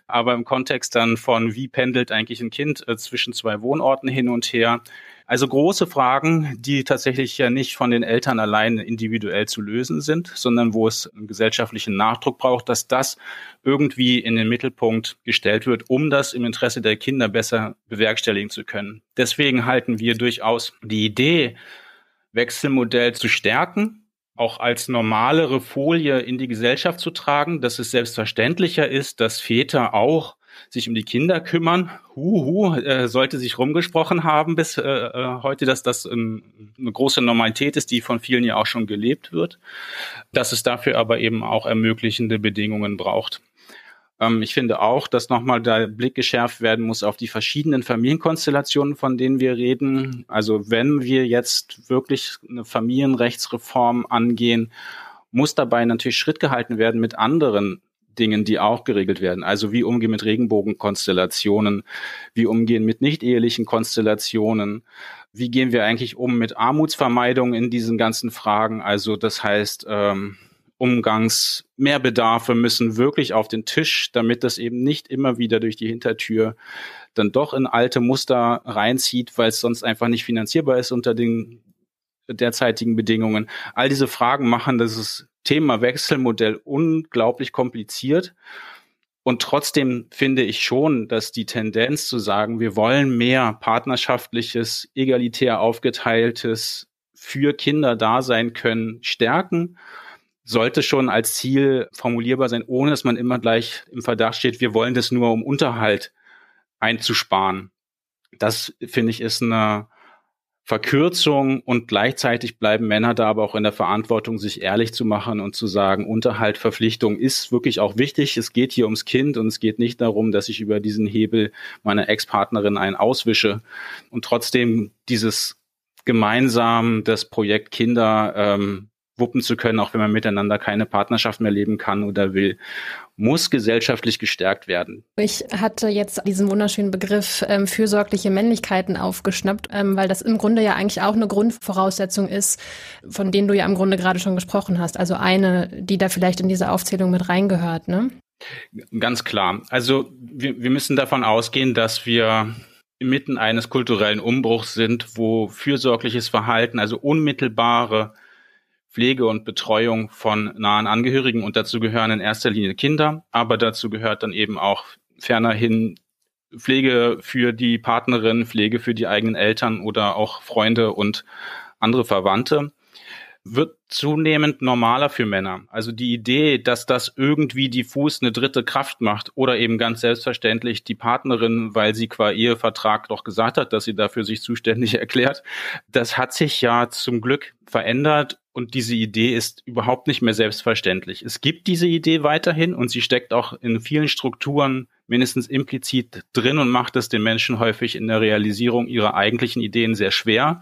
Speaker 4: Aber im Kontext dann von, wie pendelt eigentlich ein Kind äh, zwischen zwei Wohnorten hin und her, also große Fragen, die tatsächlich ja nicht von den Eltern allein individuell zu lösen sind, sondern wo es einen gesellschaftlichen Nachdruck braucht, dass das irgendwie in den Mittelpunkt gestellt wird, um das im Interesse der Kinder besser bewerkstelligen zu können. Deswegen halten wir durchaus die Idee, Wechselmodell zu stärken, auch als normalere Folie in die Gesellschaft zu tragen, dass es selbstverständlicher ist, dass Väter auch sich um die Kinder kümmern. Huhu, äh, sollte sich rumgesprochen haben bis äh, äh, heute, dass das ähm, eine große Normalität ist, die von vielen ja auch schon gelebt wird, dass es dafür aber eben auch ermöglichende Bedingungen braucht. Ähm, ich finde auch, dass nochmal der Blick geschärft werden muss auf die verschiedenen Familienkonstellationen, von denen wir reden. Also wenn wir jetzt wirklich eine Familienrechtsreform angehen, muss dabei natürlich Schritt gehalten werden mit anderen Dingen, die auch geregelt werden. Also wie umgehen mit Regenbogenkonstellationen, wie umgehen mit nicht-ehelichen Konstellationen, wie gehen wir eigentlich um mit Armutsvermeidung in diesen ganzen Fragen. Also das heißt, ähm, Umgangsmehrbedarfe müssen wirklich auf den Tisch, damit das eben nicht immer wieder durch die Hintertür dann doch in alte Muster reinzieht, weil es sonst einfach nicht finanzierbar ist unter den derzeitigen Bedingungen. All diese Fragen machen das Thema Wechselmodell unglaublich kompliziert. Und trotzdem finde ich schon, dass die Tendenz zu sagen, wir wollen mehr partnerschaftliches, egalitär aufgeteiltes für Kinder da sein können, stärken, sollte schon als Ziel formulierbar sein, ohne dass man immer gleich im Verdacht steht, wir wollen das nur um Unterhalt einzusparen. Das finde ich ist eine Verkürzung und gleichzeitig bleiben Männer da aber auch in der Verantwortung, sich ehrlich zu machen und zu sagen, Unterhalt, Verpflichtung ist wirklich auch wichtig. Es geht hier ums Kind und es geht nicht darum, dass ich über diesen Hebel meiner Ex-Partnerin einen auswische und trotzdem dieses gemeinsam das Projekt Kinder ähm, wuppen zu können, auch wenn man miteinander keine Partnerschaft mehr leben kann oder will, muss gesellschaftlich gestärkt werden.
Speaker 2: Ich hatte jetzt diesen wunderschönen Begriff ähm, fürsorgliche Männlichkeiten aufgeschnappt, ähm, weil das im Grunde ja eigentlich auch eine Grundvoraussetzung ist, von denen du ja im Grunde gerade schon gesprochen hast. Also eine, die da vielleicht in diese Aufzählung mit reingehört, ne?
Speaker 4: Ganz klar. Also wir, wir müssen davon ausgehen, dass wir inmitten eines kulturellen Umbruchs sind, wo fürsorgliches Verhalten, also unmittelbare Pflege und Betreuung von nahen Angehörigen und dazu gehören in erster Linie Kinder, aber dazu gehört dann eben auch fernerhin Pflege für die Partnerin, Pflege für die eigenen Eltern oder auch Freunde und andere Verwandte wird zunehmend normaler für Männer. Also die Idee, dass das irgendwie diffus eine dritte Kraft macht oder eben ganz selbstverständlich die Partnerin, weil sie qua Ehevertrag doch gesagt hat, dass sie dafür sich zuständig <laughs> erklärt, das hat sich ja zum Glück verändert und diese Idee ist überhaupt nicht mehr selbstverständlich. Es gibt diese Idee weiterhin und sie steckt auch in vielen Strukturen mindestens implizit drin und macht es den Menschen häufig in der Realisierung ihrer eigentlichen Ideen sehr schwer.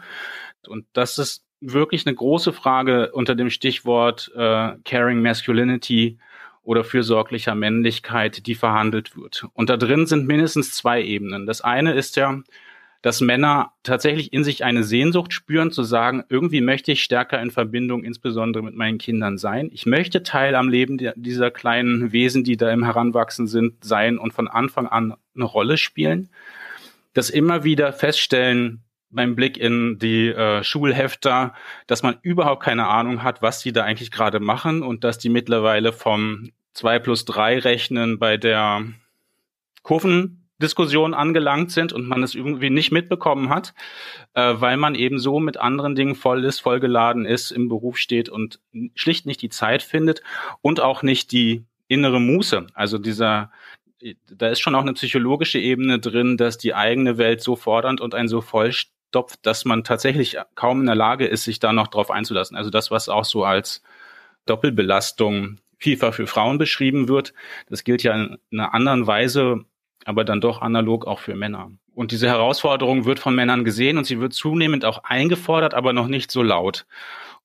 Speaker 4: Und das ist wirklich eine große Frage unter dem Stichwort äh, Caring Masculinity oder fürsorglicher Männlichkeit, die verhandelt wird. Und da drin sind mindestens zwei Ebenen. Das eine ist ja, dass Männer tatsächlich in sich eine Sehnsucht spüren, zu sagen, irgendwie möchte ich stärker in Verbindung, insbesondere mit meinen Kindern sein. Ich möchte Teil am Leben dieser kleinen Wesen, die da im Heranwachsen sind, sein und von Anfang an eine Rolle spielen. Das immer wieder feststellen, beim Blick in die äh, Schulhefter, dass man überhaupt keine Ahnung hat, was die da eigentlich gerade machen und dass die mittlerweile vom 2 plus 3 Rechnen bei der Kurvendiskussion angelangt sind und man es irgendwie nicht mitbekommen hat, äh, weil man eben so mit anderen Dingen voll ist, vollgeladen ist, im Beruf steht und schlicht nicht die Zeit findet und auch nicht die innere Muße. Also dieser, da ist schon auch eine psychologische Ebene drin, dass die eigene Welt so fordernd und ein so vollstopft, dass man tatsächlich kaum in der Lage ist, sich da noch drauf einzulassen. Also das, was auch so als Doppelbelastung vielfach für Frauen beschrieben wird, das gilt ja in einer anderen Weise aber dann doch analog auch für Männer. Und diese Herausforderung wird von Männern gesehen und sie wird zunehmend auch eingefordert, aber noch nicht so laut.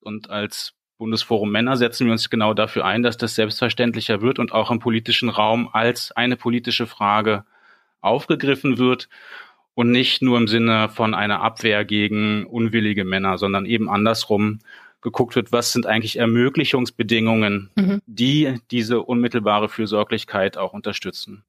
Speaker 4: Und als Bundesforum Männer setzen wir uns genau dafür ein, dass das selbstverständlicher wird und auch im politischen Raum als eine politische Frage aufgegriffen wird und nicht nur im Sinne von einer Abwehr gegen unwillige Männer, sondern eben andersrum geguckt wird, was sind eigentlich Ermöglichungsbedingungen, mhm. die diese unmittelbare Fürsorglichkeit auch unterstützen.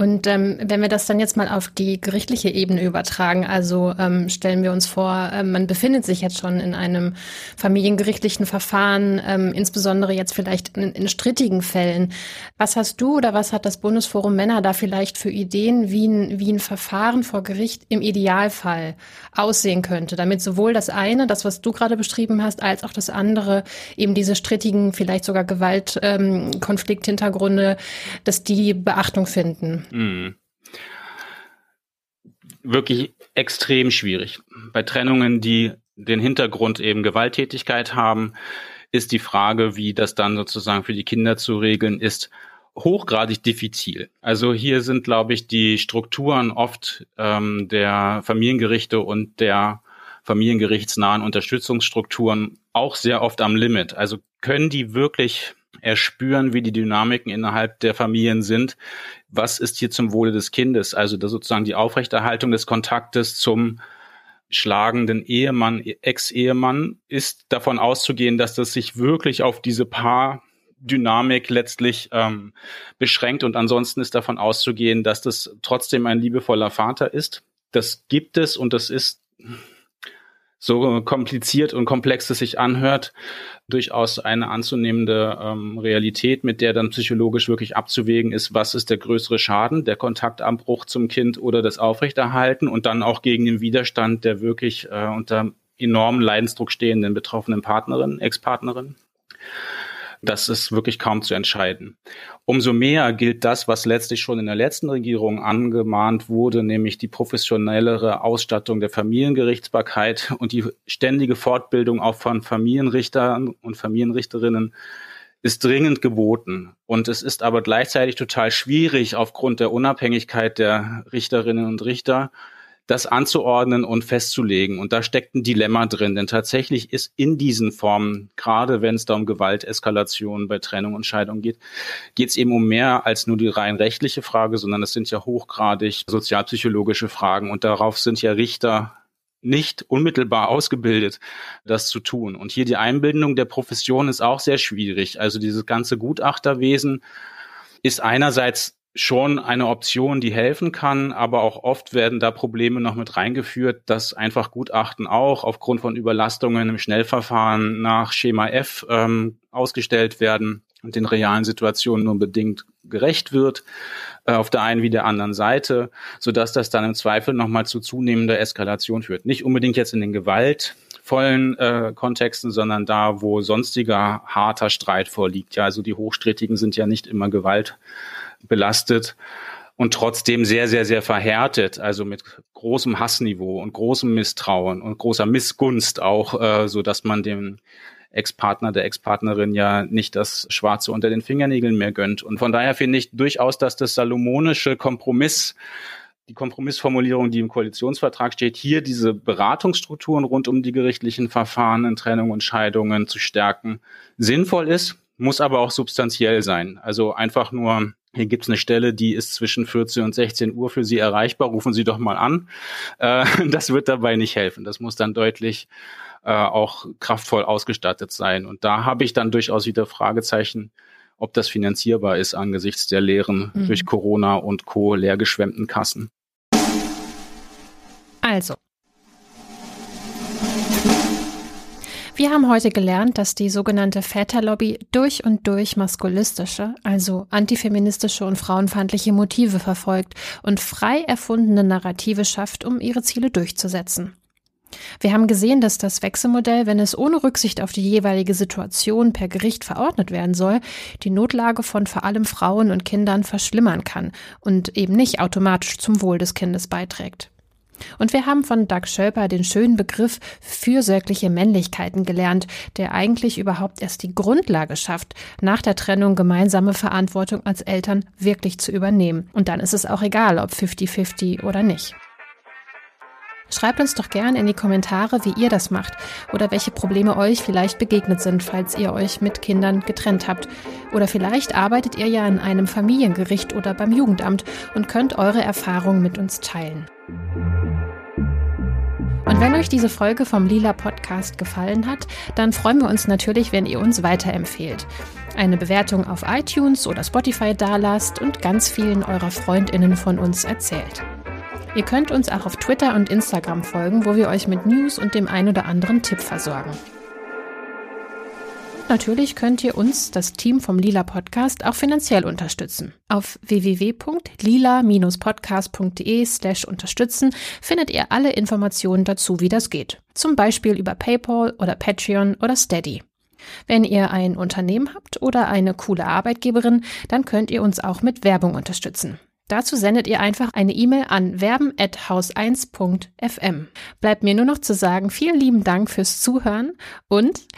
Speaker 2: Und ähm, wenn wir das dann jetzt mal auf die gerichtliche Ebene übertragen, also ähm, stellen wir uns vor, äh, man befindet sich jetzt schon in einem familiengerichtlichen Verfahren, ähm, insbesondere jetzt vielleicht in, in strittigen Fällen. Was hast du oder was hat das Bundesforum Männer da vielleicht für Ideen, wie ein, wie ein Verfahren vor Gericht im Idealfall aussehen könnte, damit sowohl das eine, das was du gerade beschrieben hast, als auch das andere, eben diese strittigen, vielleicht sogar Gewaltkonflikthintergründe, ähm, dass die Beachtung finden? Mhm.
Speaker 4: Wirklich extrem schwierig. Bei Trennungen, die den Hintergrund eben Gewalttätigkeit haben, ist die Frage, wie das dann sozusagen für die Kinder zu regeln ist, hochgradig diffizil. Also hier sind, glaube ich, die Strukturen oft ähm, der Familiengerichte und der familiengerichtsnahen Unterstützungsstrukturen auch sehr oft am Limit. Also können die wirklich erspüren, wie die Dynamiken innerhalb der Familien sind. Was ist hier zum Wohle des Kindes? Also sozusagen die Aufrechterhaltung des Kontaktes zum schlagenden Ehemann, Ex-Ehemann ist davon auszugehen, dass das sich wirklich auf diese Paar-Dynamik letztlich ähm, beschränkt und ansonsten ist davon auszugehen, dass das trotzdem ein liebevoller Vater ist. Das gibt es und das ist so kompliziert und komplex es sich anhört, durchaus eine anzunehmende ähm, Realität, mit der dann psychologisch wirklich abzuwägen ist, was ist der größere Schaden, der Kontaktabbruch zum Kind oder das Aufrechterhalten und dann auch gegen den Widerstand der wirklich äh, unter enormem Leidensdruck stehenden betroffenen Partnerin, Ex-Partnerin das ist wirklich kaum zu entscheiden. Umso mehr gilt das, was letztlich schon in der letzten Regierung angemahnt wurde, nämlich die professionellere Ausstattung der Familiengerichtsbarkeit und die ständige Fortbildung auch von Familienrichtern und Familienrichterinnen ist dringend geboten. Und es ist aber gleichzeitig total schwierig aufgrund der Unabhängigkeit der Richterinnen und Richter, das anzuordnen und festzulegen. Und da steckt ein Dilemma drin, denn tatsächlich ist in diesen Formen, gerade wenn es da um Gewalteskalation bei Trennung und Scheidung geht, geht es eben um mehr als nur die rein rechtliche Frage, sondern es sind ja hochgradig sozialpsychologische Fragen und darauf sind ja Richter nicht unmittelbar ausgebildet, das zu tun. Und hier die Einbindung der Profession ist auch sehr schwierig. Also dieses ganze Gutachterwesen ist einerseits schon eine Option, die helfen kann, aber auch oft werden da Probleme noch mit reingeführt, dass einfach Gutachten auch aufgrund von Überlastungen im Schnellverfahren nach Schema F ähm, ausgestellt werden und den realen Situationen nur bedingt gerecht wird, äh, auf der einen wie der anderen Seite, so dass das dann im Zweifel nochmal zu zunehmender Eskalation führt. Nicht unbedingt jetzt in den gewaltvollen äh, Kontexten, sondern da, wo sonstiger harter Streit vorliegt. Ja, also die Hochstrittigen sind ja nicht immer Gewalt belastet und trotzdem sehr, sehr, sehr verhärtet, also mit großem Hassniveau und großem Misstrauen und großer Missgunst auch, äh, so dass man dem Ex-Partner, der Ex-Partnerin ja nicht das Schwarze unter den Fingernägeln mehr gönnt. Und von daher finde ich durchaus, dass das salomonische Kompromiss, die Kompromissformulierung, die im Koalitionsvertrag steht, hier diese Beratungsstrukturen rund um die gerichtlichen Verfahren in Trennung und Scheidungen zu stärken, sinnvoll ist muss aber auch substanziell sein. Also einfach nur hier gibt's eine Stelle, die ist zwischen 14 und 16 Uhr für Sie erreichbar. Rufen Sie doch mal an. Äh, <laughs> das wird dabei nicht helfen. Das muss dann deutlich äh, auch kraftvoll ausgestattet sein. Und da habe ich dann durchaus wieder Fragezeichen, ob das finanzierbar ist angesichts der leeren mhm. durch Corona und Co. leergeschwemmten Kassen.
Speaker 2: Also, Wir haben heute gelernt, dass die sogenannte Väterlobby durch und durch maskulistische, also antifeministische und frauenfeindliche Motive verfolgt und frei erfundene Narrative schafft, um ihre Ziele durchzusetzen. Wir haben gesehen, dass das Wechselmodell, wenn es ohne Rücksicht auf die jeweilige Situation per Gericht verordnet werden soll, die Notlage von vor allem Frauen und Kindern verschlimmern kann und eben nicht automatisch zum Wohl des Kindes beiträgt. Und wir haben von Doug Schölper den schönen Begriff fürsorgliche Männlichkeiten gelernt, der eigentlich überhaupt erst die Grundlage schafft, nach der Trennung gemeinsame Verantwortung als Eltern wirklich zu übernehmen. Und dann ist es auch egal, ob 50-50 oder nicht. Schreibt uns doch gern in die Kommentare, wie ihr das macht oder welche Probleme euch vielleicht begegnet sind, falls ihr euch mit Kindern getrennt habt. Oder vielleicht arbeitet ihr ja in einem Familiengericht oder beim Jugendamt und könnt eure Erfahrungen mit uns teilen. Und wenn euch diese Folge vom Lila Podcast gefallen hat, dann freuen wir uns natürlich, wenn ihr uns weiterempfehlt. Eine Bewertung auf iTunes oder Spotify dalasst und ganz vielen eurer Freundinnen von uns erzählt. Ihr könnt uns auch auf Twitter und Instagram folgen, wo wir euch mit News und dem ein oder anderen Tipp versorgen. Natürlich könnt ihr uns, das Team vom Lila Podcast, auch finanziell unterstützen. Auf www.lila-podcast.de slash unterstützen findet ihr alle Informationen dazu, wie das geht. Zum Beispiel über PayPal oder Patreon oder Steady. Wenn ihr ein Unternehmen habt oder eine coole Arbeitgeberin, dann könnt ihr uns auch mit Werbung unterstützen. Dazu sendet ihr einfach eine E-Mail an werben@haus1.fm. Bleibt mir nur noch zu sagen, vielen lieben Dank fürs Zuhören und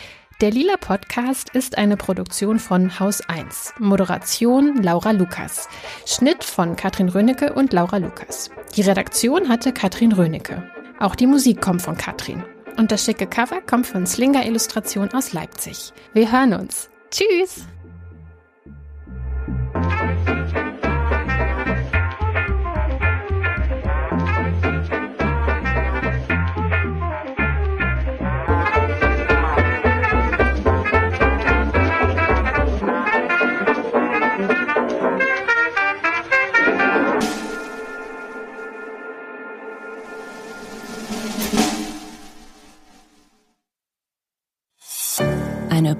Speaker 2: der Lila Podcast ist eine Produktion von Haus 1. Moderation Laura Lukas. Schnitt von Katrin Rönecke und Laura Lukas. Die Redaktion hatte Katrin Rönecke. Auch die Musik kommt von Katrin. Und das schicke Cover kommt von Slinger Illustration aus Leipzig. Wir hören uns. Tschüss!